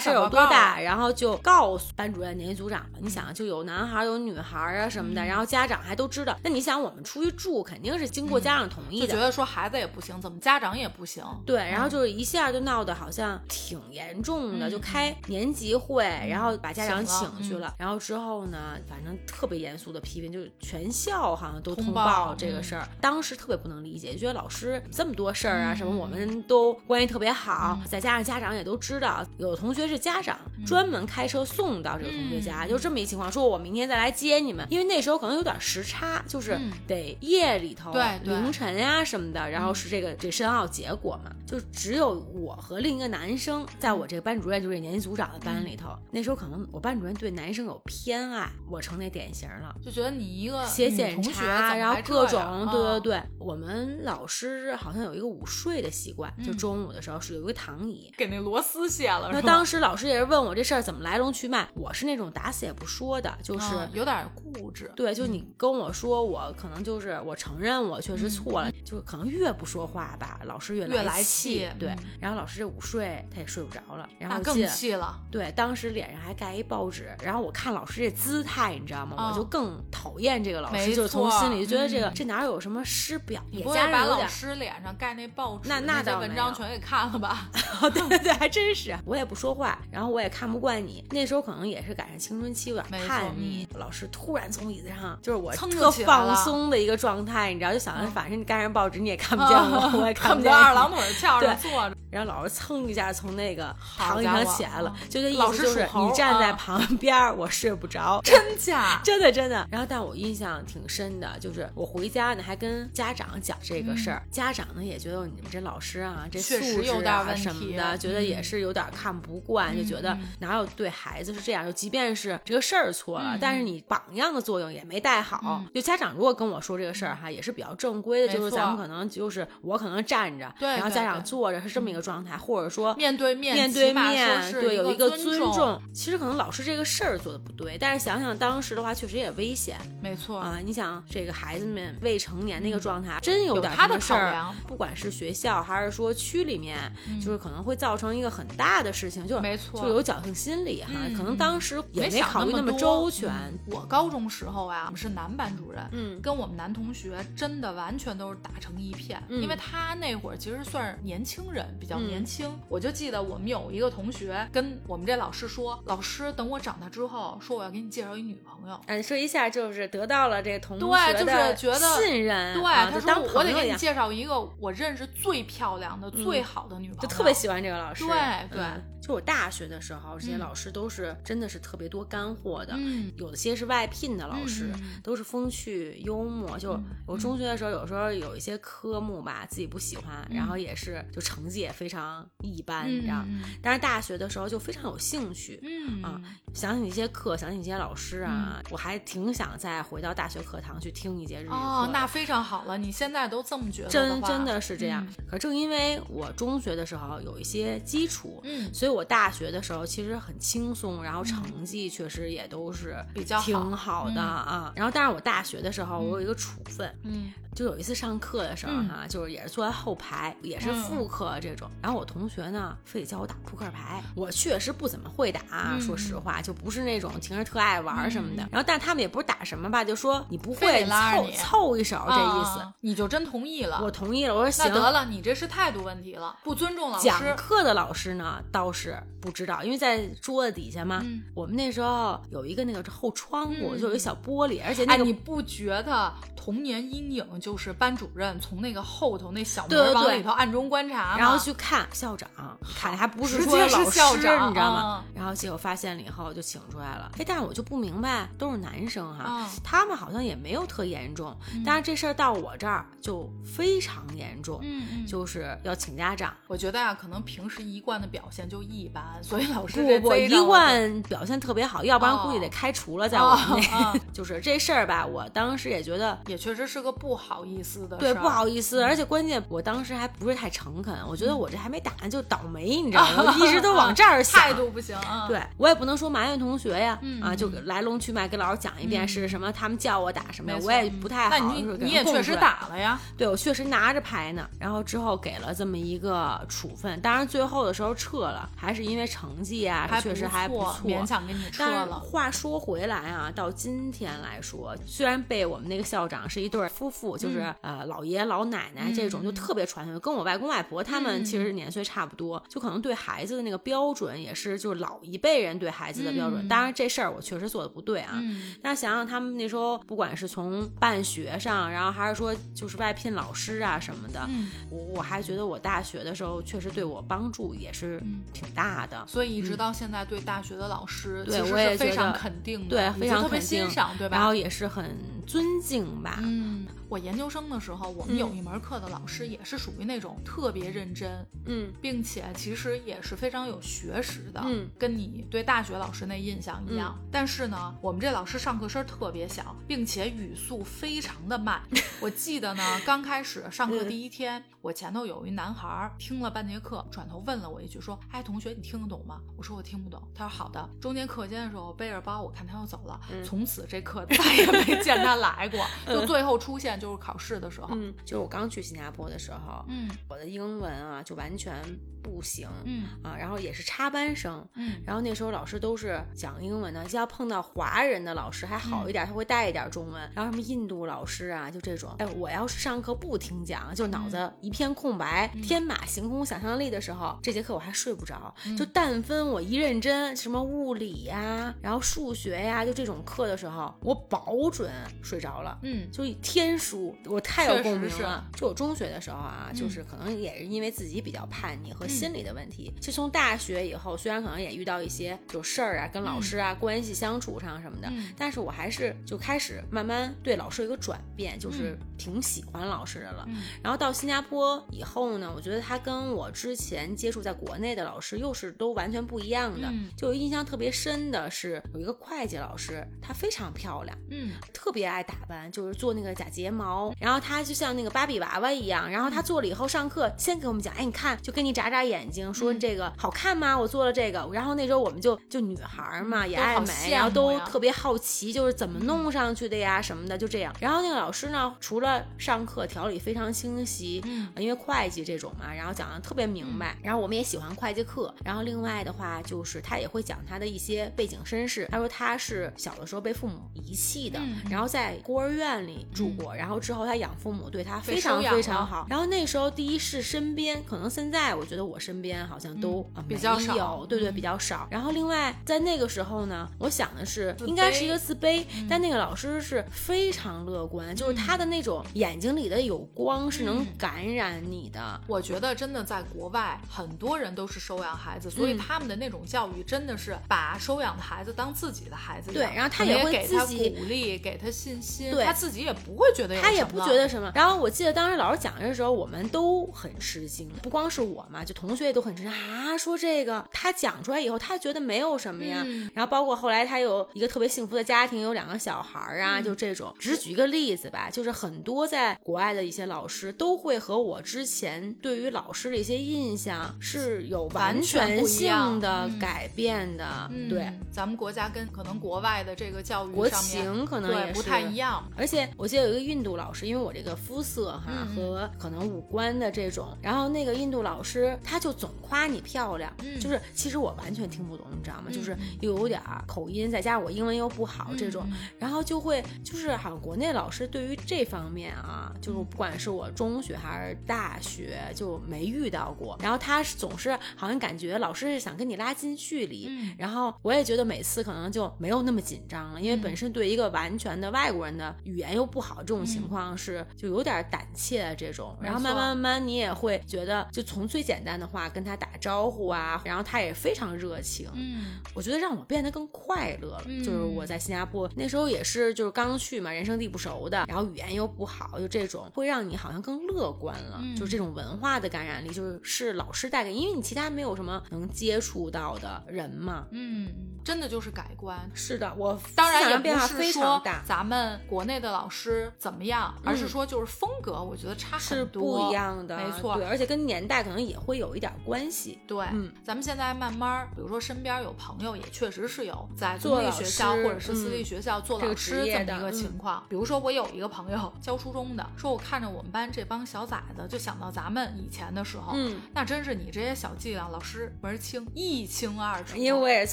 事儿有多大，然后就告诉班主任、年级组长了。你想，就有男孩儿有女孩儿啊什么的，
嗯
然后家长还都知道。那你想，我们出去住肯定是经过家长同意的，
就觉得说孩子也不行，怎么家长也不行？
对，然后就是一下就闹得好像挺严重的，
嗯
就开年级会，然后把家长
请
去了，然后之后呢，反正特别严肃的批评，就是全校好像都
通报
这个事儿。当时特别不能理解，就觉得老师这么多事儿啊，
嗯
什么我们都关系特别好，
嗯。
再加上家长也都知道，有的同学是家长专门开车送到这个同学家，
嗯。
就这么一情况，说我明天再来接你们，因为那时候可能有点时差，就是
嗯。
得夜里头、
对对。
凌晨呀、什么的，然后是这个这申奥结果嘛，就只有我和另一个男生在我这个班主任就是年级组长的班里头。那时候可能我班主任对男生有偏爱，我成那典型了。
就觉得你一个
写检查，然后各种，对对
啊。
对，我们老师好像有一个午睡的习惯，就
嗯
中午的时候是有一个躺椅。
给那螺丝卸了。
那当时老师也是问我这事儿怎么来龙去脉，我是那种打死也不说的，就是、
嗯有点固执。
对，就你跟我说，我可能就是我承认我确实错了，
嗯
就可能越不说话吧，老师越
越来
气。
气
对
嗯，
然后老师这午睡他也睡不着了，然后
更气了。
对，当时脸上还盖一报纸，然后我看老师这姿态，你知道吗？
哦
我就更讨厌这个老师，就是从心里就觉得这个、
嗯
这哪有什么师表，也
把老
加上有点。
师脸上盖那报纸
那那
些
倒没有
文章全给看了吧？
哦，对对对，还真是。我也不说话，然后我也看不惯你。那时候可能也是赶上青春期，有点叛逆。老师突然从椅子上，就是我特放松的一个状态，你知道，就想着
嗯
反正你盖上报纸你也看不见我，我也 看
不见二郎腿翘着 坐着。
然后老师蹭一下从那个躺椅上起来了
嗯，
就这意
老师
思就是你站在
啊
旁边儿，我睡不着。
真假？
真的真的，然后但我印象挺深的，就是我回家呢还跟家长讲这个事儿，家长呢也觉得你们这老师啊，这素
嗯确实有
质啊什么的，觉得也
嗯
是有点看不惯，就觉得
嗯
哪有对孩子是这样，就即便是这个事儿错了，
嗯
但是你榜样的作用也没带好。
嗯
就家长如果跟我说这个事儿哈，也是比较正规的，就是咱们可能就是我可能站着，然后家长坐着是这么一个状态，或者说
面对面，
面对面，对，有
一
一个
尊
重。其实可能老师这个事儿做的不对，但是想想当时的话，确实也危险
没错
啊！你想这个孩子们未成年那个状态，真有点
他的
事儿不管是学校还是说区里面，
嗯
就是可能会造成一个很大的事情，就
没错
就有侥幸心理哈。
嗯
可能当时也
没
考虑
那么
周全。
嗯我高中时候啊，我们是男班主任，
嗯
跟我们男同学真的完全都是打成一片，
嗯
因为他那会儿其实算是年轻人，比较
嗯
年轻。我就记得我们有一个同学跟我们这老师说：“老师，等我长大之后，说我要给你介绍一女朋友。”
嗯，说一下就是得到了这个同
对就是
学的
觉得
信任，
对，他说我得给你介绍一个我认识最漂亮的、最好的女朋友，
就特别喜欢这个老师。
对对
嗯就我大学的时候，这些
嗯
老师都是真的是特别多干货的。
嗯
有的些是外聘的老师，都是风趣幽默。就
嗯
我中学的时候，有时候有一些科目吧，自己不喜欢，然后也是就成绩也非常一般，你知道。
嗯
但是大学的时候就非常有兴趣，
嗯
啊想起一些课，想起一些老师啊，我还挺想再回到大学课堂去听一节日语课。，
哦那非常好了，你现在都这么觉得
真真的是这样。
嗯。
可正因为我中学的时候有一些基础，
嗯。
所以我大学的时候其实很轻松，然后成绩确实也都是
比较
挺好的
嗯。
啊。然后，但是我大学的时候我有一个处分，
嗯
就有一次上课的时候，
嗯
哈，就是也是坐在后排，也是副课这种。然后我同学呢，非得教我打扑克牌，我确实不怎么会打，说实话，就不是那种平时特爱玩什么的。然后，但他们也不是打什么吧，就说你不会凑凑一手这意思，
你就真同意了。
我同意了，我说行。
那得了，你这是态度问题了，不尊重老师。
讲课的老师呢，倒是不知道，因为在桌子底下嘛。我们那时候有一个那个后窗户，就有一小玻璃，而且那个
你不觉得童年阴影就是班主任从那个后头那小门往里头暗中观察，
然后去看校长，看还不是说老师，你知道吗？然后结果发现了以后就请出来了。哎，但是我就不明白，都是男生哈，他们好像也没有特严重，但是这事儿到我这儿就非常严重，嗯，就是要请家长。
我觉得呀，可能平时一贯的表现就一般，所以老师
不不一贯表现特别好，要不然估计得开除了，在我们那。就是这事儿吧，我当时也觉得
也确实是个不好意思的，
对，不好意思，而且关键我当时还不是太诚恳，我觉得我这还没打就倒霉，你知道吗？我一直都往这儿想，
态度不行，
对我也不能说埋怨同学呀，啊，就来龙去脉给老师讲一遍是什么，他们叫我打什么，我也不太好。
那你你也确实打了呀？
对，我确实拿着牌呢，然后之后给了这么一个处分，当然最后的时候撤了，还是因为成绩啊，确实还不错，
勉强给你撤了。
话说回来啊，到今天来说。虽然被我们那个校长是一对夫妇，就是呃老爷老奶奶这种，就特别传统，跟我外公外婆他们其实年岁差不多，就可能对孩子的那个标准也是就是老一辈人对孩子的标准。当然这事儿我确实做的不对啊，但是想想他们那时候不管是从办学上，然后还是说就是外聘老师啊什么的，我我还觉得我大学的时候确实对我帮助也是挺大的。
所以一直到现在对大学的老师，
对我也
非常肯定，
对非常肯定，
欣赏，对吧？
然后也是很尊敬吧。
嗯，我研究生的时候，我们有一门课的老师也是属于那种特别认真，
嗯，
并且其实也是非常有学识的，
嗯，
跟你对大学老师那印象一样。但是呢，我们这老师上课声特别小，并且语速非常的慢。我记得呢，刚开始上课第一天，我前头有一男孩听了半节课，转头问了我一句，说：“哎，同学，你听得懂吗？”我说：“我听不懂。”他说：“好的。”中间课间的时候背着包，我看他要走了，从此这课再也没见他来过。就最后出现就是考试的时候，
嗯，就是我刚去新加坡的时候，嗯，我的英文啊就完全不行，
嗯。
啊，然后也是插班生，
嗯，
然后那时候老师都是讲英文的，就要碰到华人的老师还好一点，他会带一点中文，然后什么印度老师啊，就这种，哎，我要是上课不听讲，就脑子一片空白，天马行空想象力的时候，这节课我还睡不着，就但分我一认真，什么物理呀，然后数学呀，就这种课的时候，我保准睡着了，
嗯。
就天书，我太有共鸣了。就我中学的时候啊，就是可能也是因为自己比较叛逆和心理的问题。就从大学以后，虽然可能也遇到一些有事儿啊，跟老师啊关系相处上什么的，但是我还是就开始慢慢对老师有一个转变，就是挺喜欢老师的了。然后到新加坡以后呢，我觉得他跟我之前接触在国内的老师又是都完全不一样的。就印象特别深的是有一个会计老师，她非常漂亮，
嗯，
特别爱打扮，就是。做那个假睫毛，然后他就像那个芭比娃娃一样，然后他做了以后上课先给我们讲，哎，你看，就给你眨眨眼睛，说这个好看吗？我做了这个，然后那时候我们就就女孩嘛，也爱美，然后都特别好奇，就是怎么弄上去的呀什么的，就这样。然后那个老师呢，除了上课条理非常清晰，
嗯，
因为会计这种嘛，然后讲的特别明白，然后我们也喜欢会计课。然后另外的话，就是他也会讲他的一些背景身世。他说他是小的时候被父母遗弃的，然后在孤儿院。里住过，然后之后他养父母对他非常非常好。然后那时候第一是身边，可能现在我觉得我身边好像都
比较少，
对对比较少。然后另外在那个时候呢，我想的是应该是一个自卑，但那个老师是非常乐观，就是他的那种眼睛里的有光是能感染你的。
我觉得真的在国外很多人都是收养孩子，所以他们的那种教育真的是把收养的孩子当自己的孩子
对，然后他
也
会
给他
鼓
励，给他信心，
对
他。自己也不会觉得，
他也不觉得什么。然后我记得当时老师讲的时候，我们都很吃惊，不光是我嘛，就同学也都很吃惊啊。说这个他讲出来以后，他觉得没有什么呀。然后包括后来他有一个特别幸福的家庭，有两个小孩儿啊，就这种。只举一个例子吧，就是很多在国外的一些老师都会和我之前对于老师的一些印象是有
完
全性的改变
的。
对，
咱们国家跟可能国外的这个教育
国情可能也
不太一样。
而且我记得有一个印度老师，因为我这个肤色哈和可能五官的这种，然后那个印度老师他就总夸你漂亮，就是其实我完全听不懂，你知道吗？就是又有点口音，再加上我英文又不好这种，然后就会就是好像国内老师对于这方面啊，就是不管是我中学还是大学就没遇到过。然后他总是好像感觉老师是想跟你拉近距离，然后我也觉得每次可能就没有那么紧张了，因为本身对一个完全的外国人的语言又不好，这种情况是就有点胆怯这种。然后慢慢慢慢你也会觉得，就从最简单的话跟他打招呼啊，然后他也非常热情。嗯，我觉得让我变得更快乐了。就是我在新加坡那时候也是就是刚去嘛，人生地不熟的，然后语言又不好，就这种会让你好像更乐观了。就是这种文化的感染力，就是是老师带给，因为你其他没有什么能接触到的人嘛。
嗯。真的就是改观，
是的，我
当然也不是说咱们国内的老师怎么样，而是说就是风格，我觉得差很
多，不一样的，
没错，
对，而且跟年代可能也会有一点关系，
对，嗯，咱们现在慢慢，比如说身边有朋友也确实是有在公立学校或者是私立学校做老师这么一个情况，比如说我有一个朋友教初中的，说我看着我们班这帮小崽子，就想到咱们以前的时候，嗯，那真是你这些小伎俩，老师门清一清二楚，
因为我也是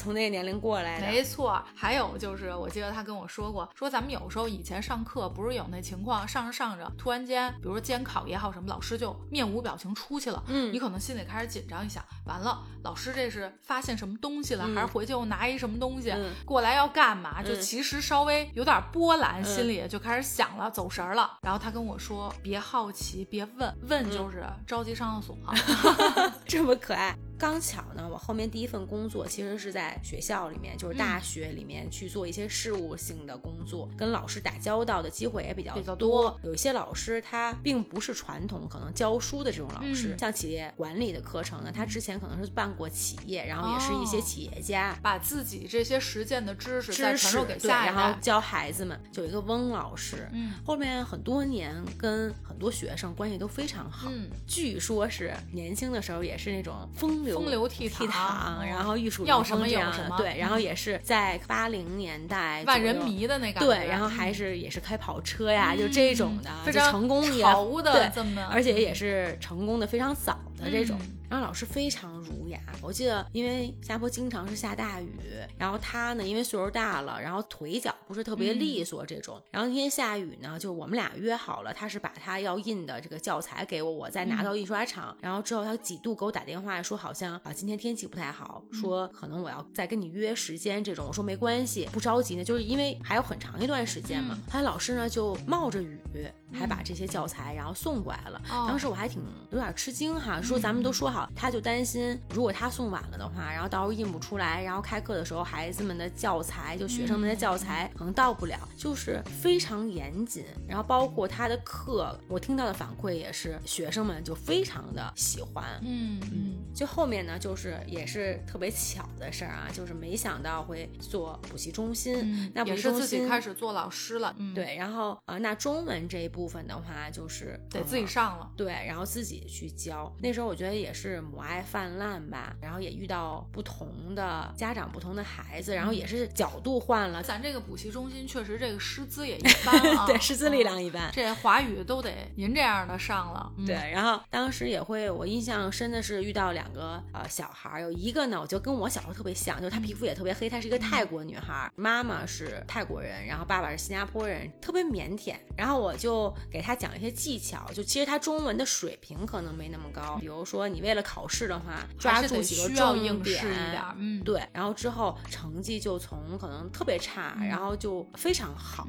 从那个年龄过来的，
没错。还有就是，我记得他跟我说过，说咱们有时候以前上课不是有那情况，上着上着，突然间，比如说监考也好什么，老师就面无表情出去了，嗯，你可能心里开始紧张一想，完了，老师这是发现什么东西了，还是回去又拿一什么东西过来要干嘛？就其实稍微有点波澜，心里就开始想了，走神了。然后他跟我说，别好奇，别问，问就是着急上厕所，
这么可爱。刚巧呢，我后面第一份工作其实是在学校里面，就是大学里面去做一些事务性的工作，跟老师打交道的机会也比较多。有一些老师他并不是传统可能教书的这种老师，像企业管理的课程呢，他之前可能是办过企业，然后也是一些企业家，
把自己这些实践的知识再传授给
下一代，然后教孩子们。有一个翁老师，嗯，后面很多年跟很多学生关系都非常好，嗯，据说是年轻的时候也是那种风流
风流倜
傥，然后艺术
要什么有什么，
对，然后也是在八零年代
万人迷的那个，
对，然后还是也是开跑车呀，就这种的，非常成功也
对，
而且也是成功的非常早的这种。然后老师非常儒雅，我记得，因为新加坡经常是下大雨，然后他呢，因为岁数大了，然后腿脚不是特别利索这种。然后那天下雨呢，就我们俩约好了，他是把他要印的这个教材给我，我再拿到印刷厂。然后之后他几度给我打电话说，好像啊今天天气不太好，说可能我要再跟你约时间这种。我说没关系，不着急呢，就是因为还有很长一段时间嘛。他老师呢就冒着雨。还把这些教材然后送过来了，当时我还挺有点吃惊哈，说咱们都说好，他就担心如果他送晚了的话，然后到时候印不出来，然后开课的时候孩子们的教材就学生们的教材可能到不了，就是非常严谨。然后包括他的课，我听到的反馈也是学生们就非常的喜欢。嗯嗯，就后面呢，就是也是特别巧的事儿啊，就是没想到会做补习中心，那
也是自己开始做老师了。
对，然后啊，那中文这一。部分的话就是
得自己上了，
对，然后自己去教。那时候我觉得也是母爱泛滥吧，然后也遇到不同的家长、不同的孩子，然后也是角度换了。
咱这个补习中心确实这个师资也一 般啊，
对，师资力量一般。
这华语都得您这样的上了，
对。然后当时也会，我印象深的是遇到两个呃小孩，有一个呢，我就跟我小时候特别像，就她皮肤也特别黑，她是一个泰国女孩，妈妈是泰国人，然后爸爸是新加坡人，特别腼腆。然后我就。给她讲一些技巧，就其实她中文的水平可能没那么高。比如说，你为了考试的话，抓住几个重点，
嗯，
对。然后之后成绩就从可能特别差，然后就非常好。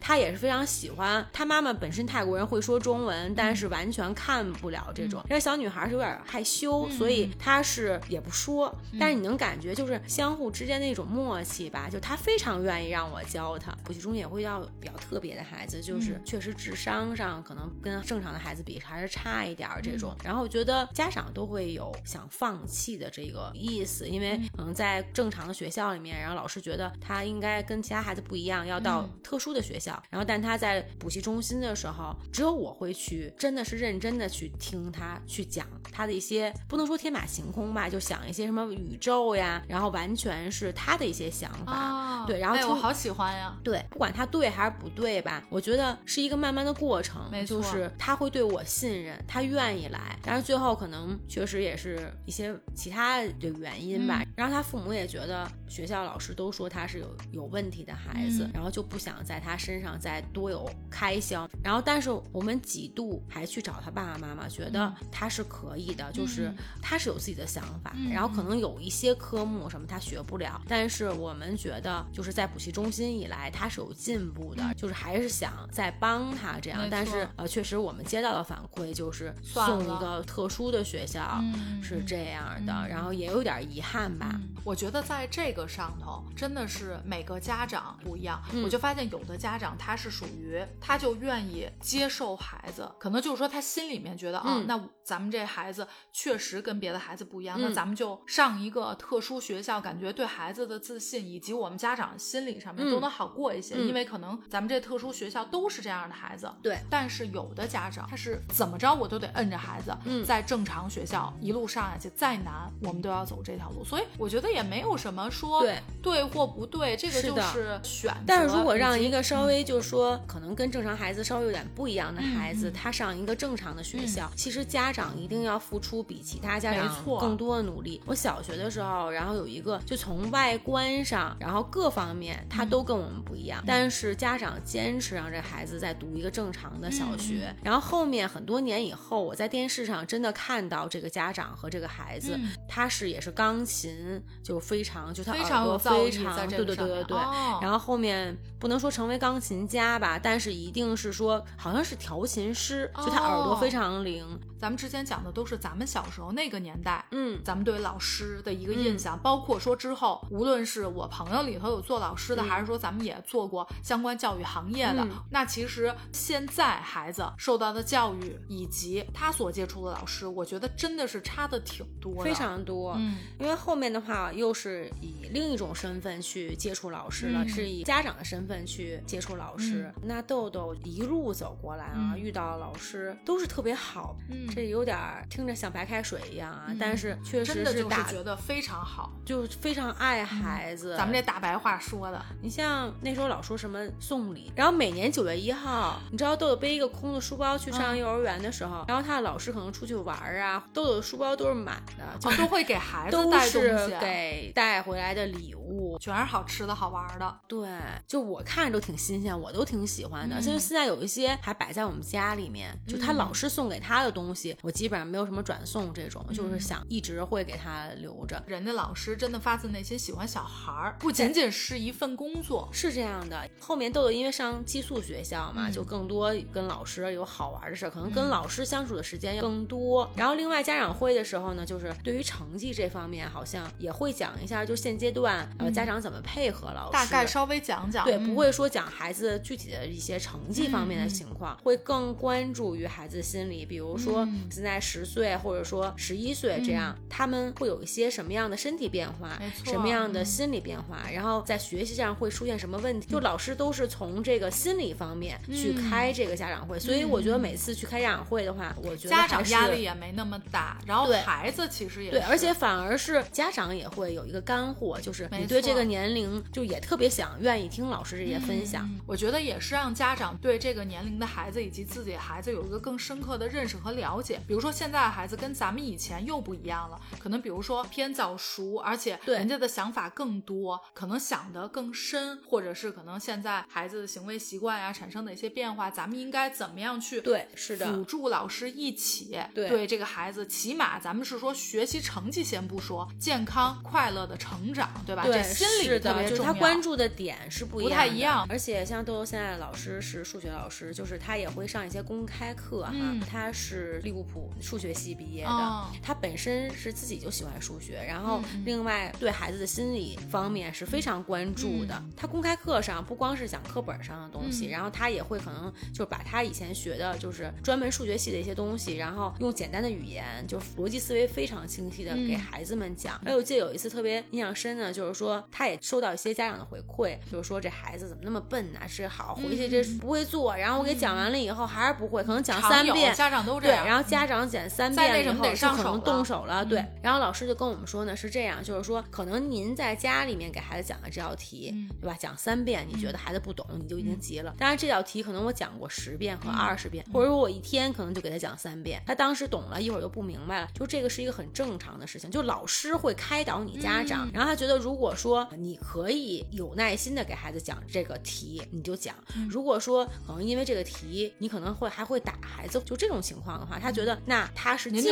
他也是非常喜欢。他妈妈本身泰国人，会说中文，但是完全看不了这种。因为小女孩是有点害羞，所以她是也不说，但是你能感觉就是相互之间那种默契吧，就他非常愿意让我教他。补习中也会要比较特别的孩子，就是确实智商上可能跟正常的孩子比还是差一点儿这种。然后我觉得家长都会有想放弃的这个意思，因为可能在正常的学校里面，然后老师觉得他应该跟其他孩子不一样，要到特殊的学校。然后但他在补习中心的时候，只有我会去，真的是认真的去听他去讲他的一些，不能说天马行空吧，就想一些什么宇宙呀，然后完全是他的一些想法。对，然后
我好喜欢呀。
对，不管他对还是不对吧，我觉得是一个慢慢的过程。
没
错，就是他会对我信任，他愿意来，但是最后可能确实也是一些其他的原因吧。然后他父母也觉得学校老师都说他是有有问题的孩子，然后就不想在他身上再多有开销。然后但是我们几度还去找他爸爸妈妈，觉得他是可以的，就是他是有自己的想法。然后可能有一些科目什么他学不了，但是我们觉得就是在补习中心以来他是有进步的，就是还是想再帮他这样。但是呃，确实我们接到的反馈就是送一个特殊的学校是这样的，然后也有点遗憾吧。
我觉得在这个上头真的是每个家长不一样，我就发现有的家长他是属于他就愿意接受孩子，可能就是说他心里面觉得啊，那咱们这孩子确实跟别的孩子不一样，那咱们就上一个特殊学校，感觉对孩子的自信以及我们家长心理上面都能好过一些，因为可能咱们这特殊学校都是这样的孩子。
对，
但是有的家长他是怎么着我都得摁着孩子，在正常学校一路上下去，再难我们都要走这条路，所以我觉得也没有什么说
对
对或不对，这个就是选。
但是如果让一个稍微就是说可能跟正常孩子稍微有点不一样的孩子，他上一个正常的学校，其实家长一定要付出比其他家长更多的努力。我小学的时候，然后有一个就从外观上，然后各方面他都跟我们不一样，但是家长坚持让这孩子再读一个正常的小学。然后后面很多年以后，我在电视上真的看到这个家长和这个孩子，他是也是钢琴就非常就他耳朵非常对对对对对。然后后面不能说成为钢琴家吧，但是一定是说好像是调琴师，就他耳朵非常灵。
咱们之前讲的都是咱们小时候那个年代，
嗯，
咱们对老师的一个印象，包括说之后，无论是我朋友里头有做老师的，还是说咱们也做过相关教育行业的，那其实现在孩子受到的教育以及他所接触的老师，我觉得真的是差的挺多，
非常多。
嗯，
因为后面的话又是以另一种身份去接触老师了，是以家长的身份去接触老师。那豆豆一路走过来啊，遇到老师都是特别好，
嗯。
这有点听着像白开水一样啊，但是确实
是觉得非常好，
就非常爱孩子。
咱们这大白话说的，
你像那时候老说什么送礼，然后每年九月一号，你知道豆豆背一个空的书包去上幼儿园的时候，然后他的老师可能出去玩啊，豆豆的书包都是满的，就
都会给孩子
带东西，给带回来的礼物
全是好吃的好玩的。
对，就我看着都挺新鲜，我都挺喜欢的。其实现在有一些还摆在我们家里面，就他老师送给他的东西。我基本上没有什么转送这种，就是想一直会给他留着。
人家老师真的发自内心喜欢小孩儿，不仅仅是一份工作，
是这样的。后面豆豆因为上寄宿学校嘛，就更多跟老师有好玩的事儿，可能跟老师相处的时间更多。然后另外家长会的时候呢，就是对于成绩这方面，好像也会讲一下，就现阶段呃家长怎么配合老师，
大概稍微讲讲，
对，不会说讲孩子具体的一些成绩方面的情况，会更关注于孩子心理，比如说。现在十岁或者说十一岁这样，他们会有一些什么样的身体变化，什么样的心理变化，然后在学习上会出现什么问题？就老师都是从这个心理方面去开这个家长会，所以我觉得每次去开家长会的话，我觉得
家长压力也没那么大，然后孩子其实也
对，而且反而是家长也会有一个干货，就是你对这个年龄就也特别想愿意听老师这些分享。
我觉得也是让家长对这个年龄的孩子以及自己的孩子有一个更深刻的认识和了解。比如说现在的孩子跟咱们以前又不一样了，可能比如说偏早熟，而且人家的想法更多，可能想得更深，或者是可能现在孩子的行为习惯呀产生的一些变化，咱们应该怎么样去
对是的
辅助老师一起
对
这个孩子，起码咱们是说学习成绩先不说，健康快乐的成长，对吧？
对，
心理特别重要。
他关注的点是不一样，
不太一样。
而且像豆豆现在的老师是数学老师，就是他也会上一些公开课哈。他是利物浦数学系毕业的，他本身是自己就喜欢数学，然后另外对孩子的心理方面是非常关注的。他公开课上不光是讲课本上的东西，然后他也会可能就把他以前学的，就是专门数学系的一些东西，然后用简单的语言，就逻辑思维非常清晰的给孩子们讲。哎，我记得有一次特别印象深的，就是说他也收到一些家长的回馈，就是说这孩子怎么那么笨呢？是好回去这不会做，然后我给讲完了以后还是不会，可能讲三遍，
家长都
这样。对，然后家长讲三遍以后
就
可能动手了。对，然后老师就跟我们说呢，是这样，就是说可能您在家里面给孩子讲的这道题，对吧？讲三遍，你觉得孩子不懂，你就已经急了。当然这道题可能我讲过十遍和二十遍，或者说我一天可能就给他讲三遍，他当时懂了一会儿又不明白了，就这个是一个很正常的事情。就老师会开导你家长，然后他觉得如果说你可以有耐心的给孩子讲这个题，你就讲；如果说可能因为这个题你可能会还会打孩子，就这种情况的话，他觉得那他是禁止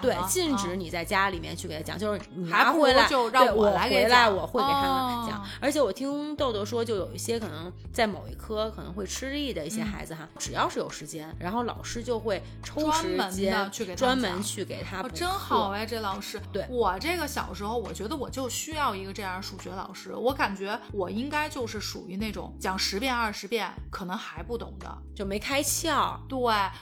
对禁止你在家里面去给他讲，就是你拿回来
就让
我来
回
来我会给他们讲。而且我听豆豆说，就有一些可能在某一科可能会吃力的一些孩子哈，只要是有时间，然后老师就会抽时间
去给
专门去给他。
真好哎，这老师。
对
我这个小时候，我觉得我就需要一个这样数学老师。我感觉我应该就是属于那种讲十遍二十遍可能还不懂的，
就没开窍。
对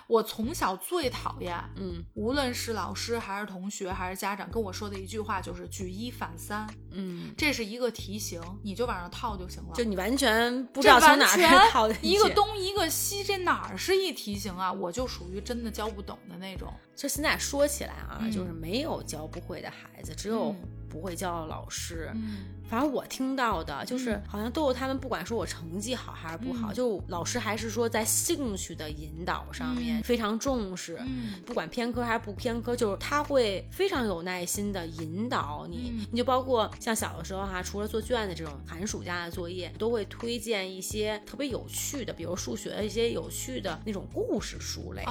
我从小最讨厌，嗯，无论是老师还是同学还是家长跟我说的一句话就是举一反三，嗯，这是一个题型，你就往上套就行了。
就你完全不知道从哪儿套
一个东一个西，这哪儿是一题型啊？我就属于真的教不懂的那种。
就现在说起来啊，就是没有教不会的孩子，只有不会叫老师。反正我听到的就是，好像豆豆他们不管说我成绩好还是不好，就老师还是说在兴趣的引导上面非常重视，不管偏科还是不偏科，就是他会非常有耐心的引导你。你就包括像小的时候哈，除了做卷子这种寒暑假的作业，都会推荐一些特别有趣的，比如数学的一些有趣的那种故事书类的。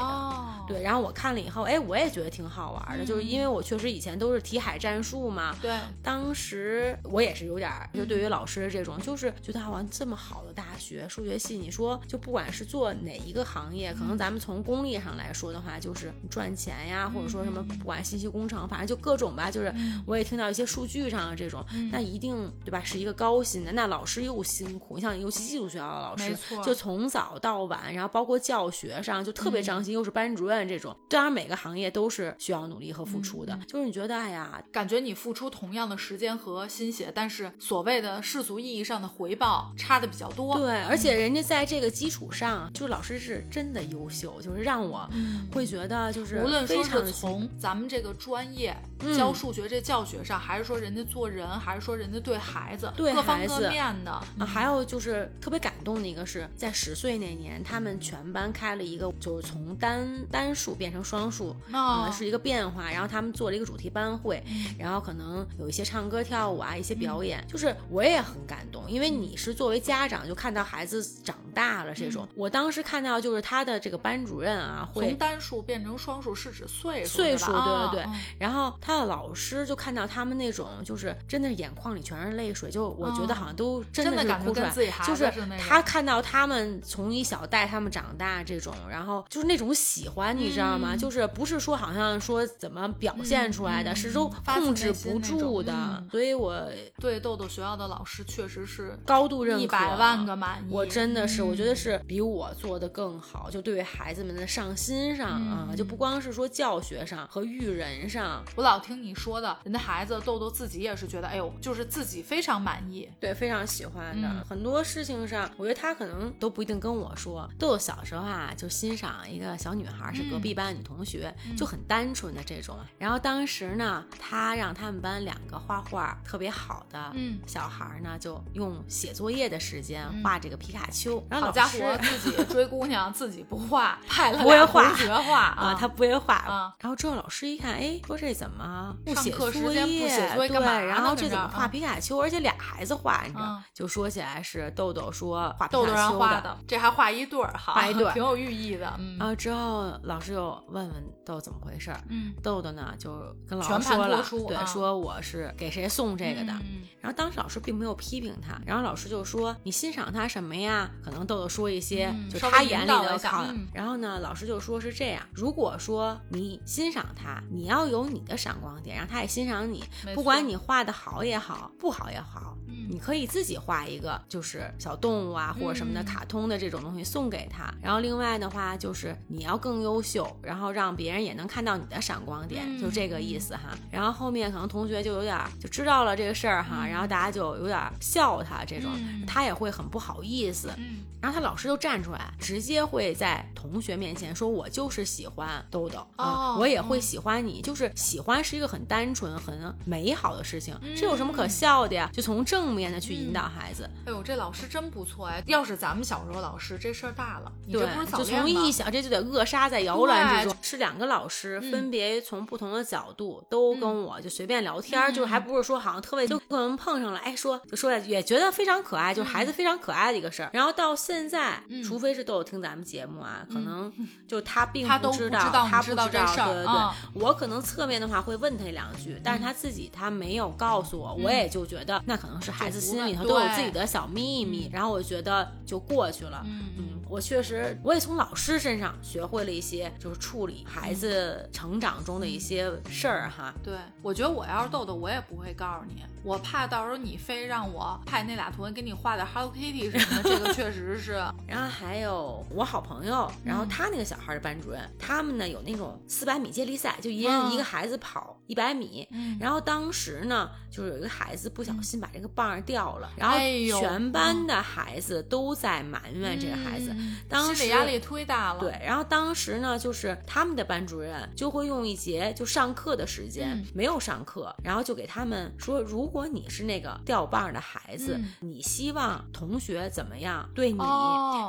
对，然后我看了以后，哎，我也觉得挺好玩的，就是因为我确实以前都是题海战术嘛。
对，
当时我也是。有点儿，就对于老师的这种，就是觉得好像这么好的大学数学系，你说就不管是做哪一个行业，可能咱们从功利上来说的话，就是赚钱呀，或者说什么，不管信息工程，反正就各种吧。就是我也听到一些数据上的这种，那一定对吧，是一个高薪的。那老师又辛苦，你像尤其技术学校的老师，就从早到晚，然后包括教学上就特别张心，又是班主任这种。当然每个行业都是需要努力和付出的。就是你觉得，哎呀，
感觉你付出同样的时间和心血，但是。所谓的世俗意义上的回报差的比较多，
对，而且人家在这个基础上，就是老师是真的优秀，就是让我会觉得就是
无论说是从咱们这个专业教数学这教学上，还是说人家做人，还是说人家对孩子对各方各面的，
还有就是特别感动的一个是在十岁那年，他们全班开了一个就是从单单数变成双数，啊，是一个变化，然后他们做了一个主题班会，然后可能有一些唱歌跳舞啊，一些表演。就是我也很感动，因为你是作为家长，就看到孩子长大了这种。我当时看到就是他的这个班主任啊，会
从单数变成双数是指岁数，
岁数对对对。然后他的老师就看到他们那种，就是真的眼眶里全是泪水，就我觉得好像都真
的
是哭出来。就是他看到他们从一小带他们长大这种，然后就是那种喜欢，你知道吗？就是不是说好像说怎么表现出来的，是都控制不住的。所以我
对。豆豆学校的老师确实是
高度认可，
一百万个满意。
我真的是，我觉得是比我做的更好。就对于孩子们的上心上啊，就不光是说教学上和育人上。
我老听你说的，人家孩子豆豆自己也是觉得，哎呦，就是自己非常满意，
对，非常喜欢的。很多事情上，我觉得他可能都不一定跟我说。豆豆小时候啊，就欣赏一个小女孩，是隔壁班女同学，就很单纯的这种。然后当时呢，他让他们班两个画画特别好的。嗯，小孩呢就用写作业的时间画这个皮卡丘，然后老
家伙自己 追姑娘自己不画，派了俩同学画
啊，他不会画啊。然后之后老师一看，哎，说这怎么不写作业？
对，
然后这怎么画皮卡丘？而且俩孩子画，你知道？就说起来是豆豆说画
豆豆让画
的，
这还画一对儿，
画一对儿，
挺有寓意的。
然后之后老师又问问豆豆怎么回事儿，嗯，豆豆呢就跟老师说了，对，说我我是给谁送这个的。然后当时老师并没有批评他，然后老师就说：“你欣赏他什么呀？”可能豆豆说一些就他眼里的好。然后呢，老师就说是这样：如果说你欣赏他，你要有你的闪光点，让他也欣赏你。不管你画的好也好，不好也好。你可以自己画一个，就是小动物啊或者什么的卡通的这种东西送给他。然后另外的话就是你要更优秀，然后让别人也能看到你的闪光点，就这个意思哈。然后后面可能同学就有点就知道了这个事儿哈，然后大家就有点笑他这种，他也会很不好意思。然后他老师就站出来，直接会在同学面前说：“我就是喜欢豆豆啊，我也会喜欢你。就是喜欢是一个很单纯、很美好的事情，这有什么可笑的呀？就从正面的去引导孩子。
哎呦，这老师真不错哎！要是咱们小时候老师，这事儿大了。对，
就从一想，这就得扼杀在摇篮之中。是两个老师分别从不同的角度都跟我就随便聊天，就还不是说好像特别就可能碰上了，哎，说就说也觉得非常可爱，就是孩子非常可爱的一个事儿。然后到。现在，除非是都有听咱们节目啊，可能就他并不知道，他不知道
这事儿。
对对对，我可能侧面的话会问他两句，但是他自己他没有告诉我，我也就觉得那可能是孩子心里头都有自己的小秘密，然后我觉得就过去了。嗯嗯。我确实，我也从老师身上学会了一些，就是处理孩子成长中的一些事儿哈。
对，我觉得我要是豆豆，我也不会告诉你，我怕到时候你非让我派那俩图文给你画点 Hello Kitty 什么的，这个确实是。
然后还有我好朋友，然后他那个小孩的班主任，他们呢有那种四百米接力赛，就一人一个孩子跑一百米。嗯。然后当时呢，就是有一个孩子不小心把这个棒掉了，然后全班的孩子都在埋怨这个孩子。当时
压力忒大了。
对，然后当时呢，就是他们的班主任就会用一节就上课的时间没有上课，然后就给他们说，如果你是那个掉棒的孩子，你希望同学怎么样对你？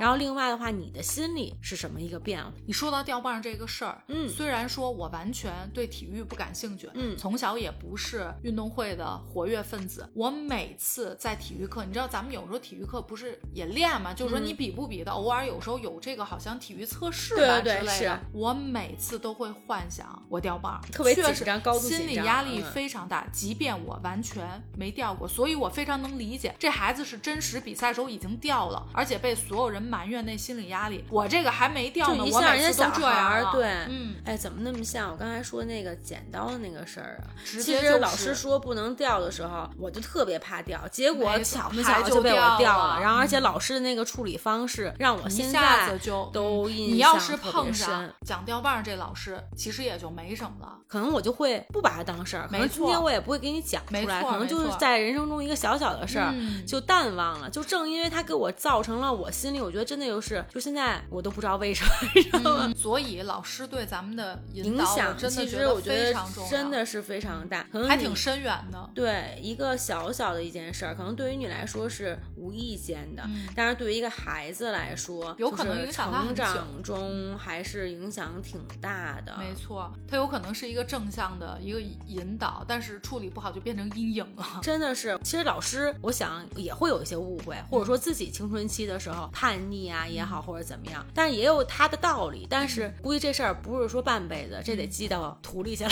然后另外的话，你的心里是什么一个变化？
你说到掉棒这个事儿，嗯，虽然说我完全对体育不感兴趣，嗯，从小也不是运动会的活跃分子，我每次在体育课，你知道咱们有时候体育课不是也练吗？就是说你比不比的，偶尔。有时候有这个好像体育测试吧之类的，我每次都会幻想我掉棒，
特别紧张，高
度心理压力非常大。即便我完全没掉过，所以我非常能理解这孩子是真实比赛时候已经掉了，而且被所有人埋怨那心理压力。我这个还没掉呢，我每次都这样。
对，
嗯，
哎，怎么那么像我刚才说那个剪刀的那个事儿啊？
其
实老师说不能掉的时候，我就特别怕掉，结果巧不巧
就
被我
掉
了。然后而且老师的那个处理方式让我
一下子
就都
你要是碰上讲掉棒这老师，其实也就没什么了。
可能我就会不把它当事儿，可能今天我也不会给你讲出来，可能就是在人生中一个小小的事儿就淡忘了。就正因为他给我造成了我心里，我觉得真的就是，就现在我都不知道为什么，你知道吗？
所以老师对咱们的
影响，其实我觉得真的是非常大，可能
还挺深远的。
对一个小小的一件事儿，可能对于你来说是无意间的，但是对于一个孩子来说，
有可能影响他
成长中还是影响挺大的。
没错，它有可能是一个。正向的一个引导，但是处理不好就变成阴影了。
真的是，其实老师我想也会有一些误会，或者说自己青春期的时候叛逆啊也好，或者怎么样，但是也有他的道理。但是估计这事儿不是说半辈子，这得记到土里去了。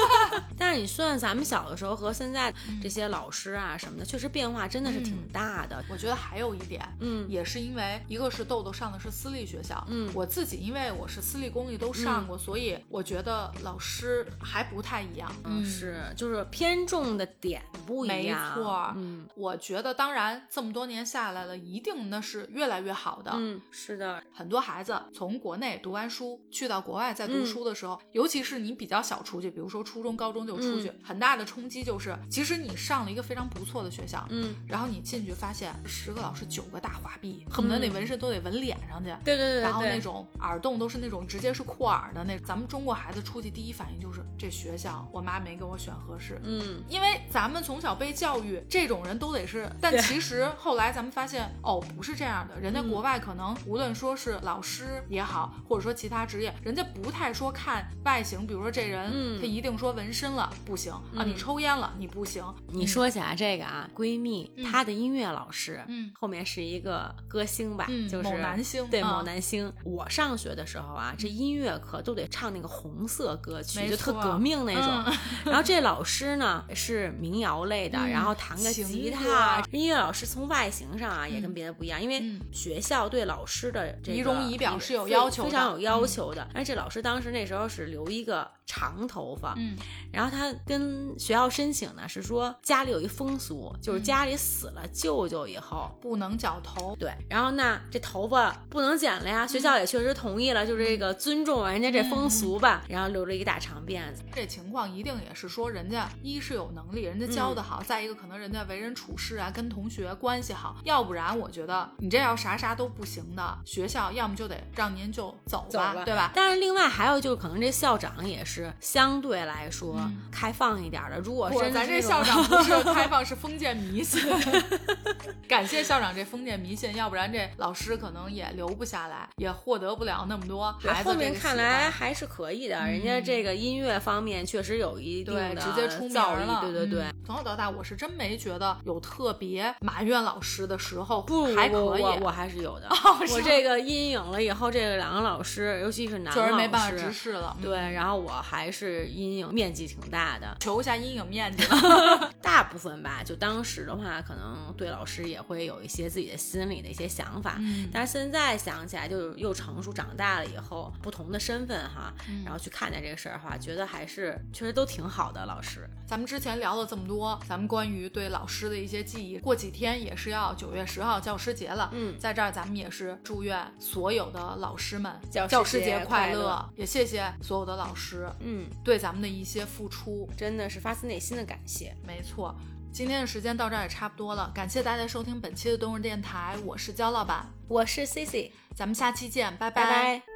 但是你算咱们小的时候和现在这些老师啊什么的，确实变化真的是挺大的。
我觉得还有一点，嗯，也是因为一个是豆豆上的是私立学校，嗯，我自己因为我是私立公立都上过，所以我觉得老师。还不太一样，
嗯，是，就是偏重的点不一
样，没错，嗯，我觉得当然这么多年下来了，一定那是越来越好的，
嗯，是的，
很多孩子从国内读完书去到国外再读书的时候，尤其是你比较小出去，比如说初中、高中就出去，很大的冲击就是，其实你上了一个非常不错的学校，嗯，然后你进去发现十个老师九个大花臂，恨不得那纹身都得纹脸上去，
对对对，
然后那种耳洞都是那种直接是扩耳的那，咱们中国孩子出去第一反应就是。这学校，我妈没给我选合适。嗯，因为咱们从小被教育，这种人都得是。但其实后来咱们发现，哦，不是这样的。人家国外可能无论说是老师也好，或者说其他职业，人家不太说看外形。比如说这人，他一定说纹身了，不行啊，你抽烟了你不行。
你说起来这个啊，闺蜜她的音乐老师，
嗯，
后面是一个歌星吧，就是
某男星，
对某男星。我上学的时候啊，这音乐课都得唱那个红色歌曲，就特革命那种。然后这老师呢是民谣类的，然后弹个吉他。音乐老师从外形上啊也跟别的不一样，因为学校对老师的这个
仪容仪表是有要求，
非常有要求的。而这老师当时那时候是留一个长头发，
嗯，
然后他跟学校申请呢是说家里有一风俗，就是家里死了舅舅以后
不能绞头，
对，然后那这头发不能剪了呀，学校也确实同意了，就是这个尊重人家这风俗吧，然后留了一个大长辫子。
这情况一定也是说人家一是有能力，人家教的好，再一个可能人家为人处事啊，跟同学关系好，要不然我觉得你这要啥啥都不行的，学校要么就得让您就走吧，对吧？
但是另外还有就是可能这校长也是相对来说开放一点的，如果是
咱这校长不是 开放，是封建迷信。感谢校长这封建迷信，要不然这老师可能也留不下来，也获得不了那么多孩
子。后面看来还是可以的，人家这个音乐方面确实有一定的
直接出名
了。对对对，
从小到大我是真没觉得有特别埋怨老师的时候，
不
还可以，
我还是有的。我这个阴影了以后，这个两个老师，尤其是男
老师，没办法直视了。
对，然后我还是阴影面积挺大的，
求一下阴影面积。
大部分吧，就当时的话，可能对老师也会有一些自己的心里的一些想法。
嗯，
但是现在想起来，就又成熟长大了以后，不同的身份哈，然后去看待这个事儿的话，觉得还是确实都挺好的。老师，
咱们之前聊了这么多，咱们关于对老师的一些记忆，过几天也是要九月十号教师节了。
嗯，
在这儿咱们也是祝愿所有的老师们
教
师节
快
乐，也谢谢所有的老师，
嗯，
对咱们的一些付出，
真的是发自内心的感谢。
没错。今天的时间到这儿也差不多了，感谢大家收听本期的动物电台，我是焦老板，
我是 C C，
咱们下期见，拜
拜。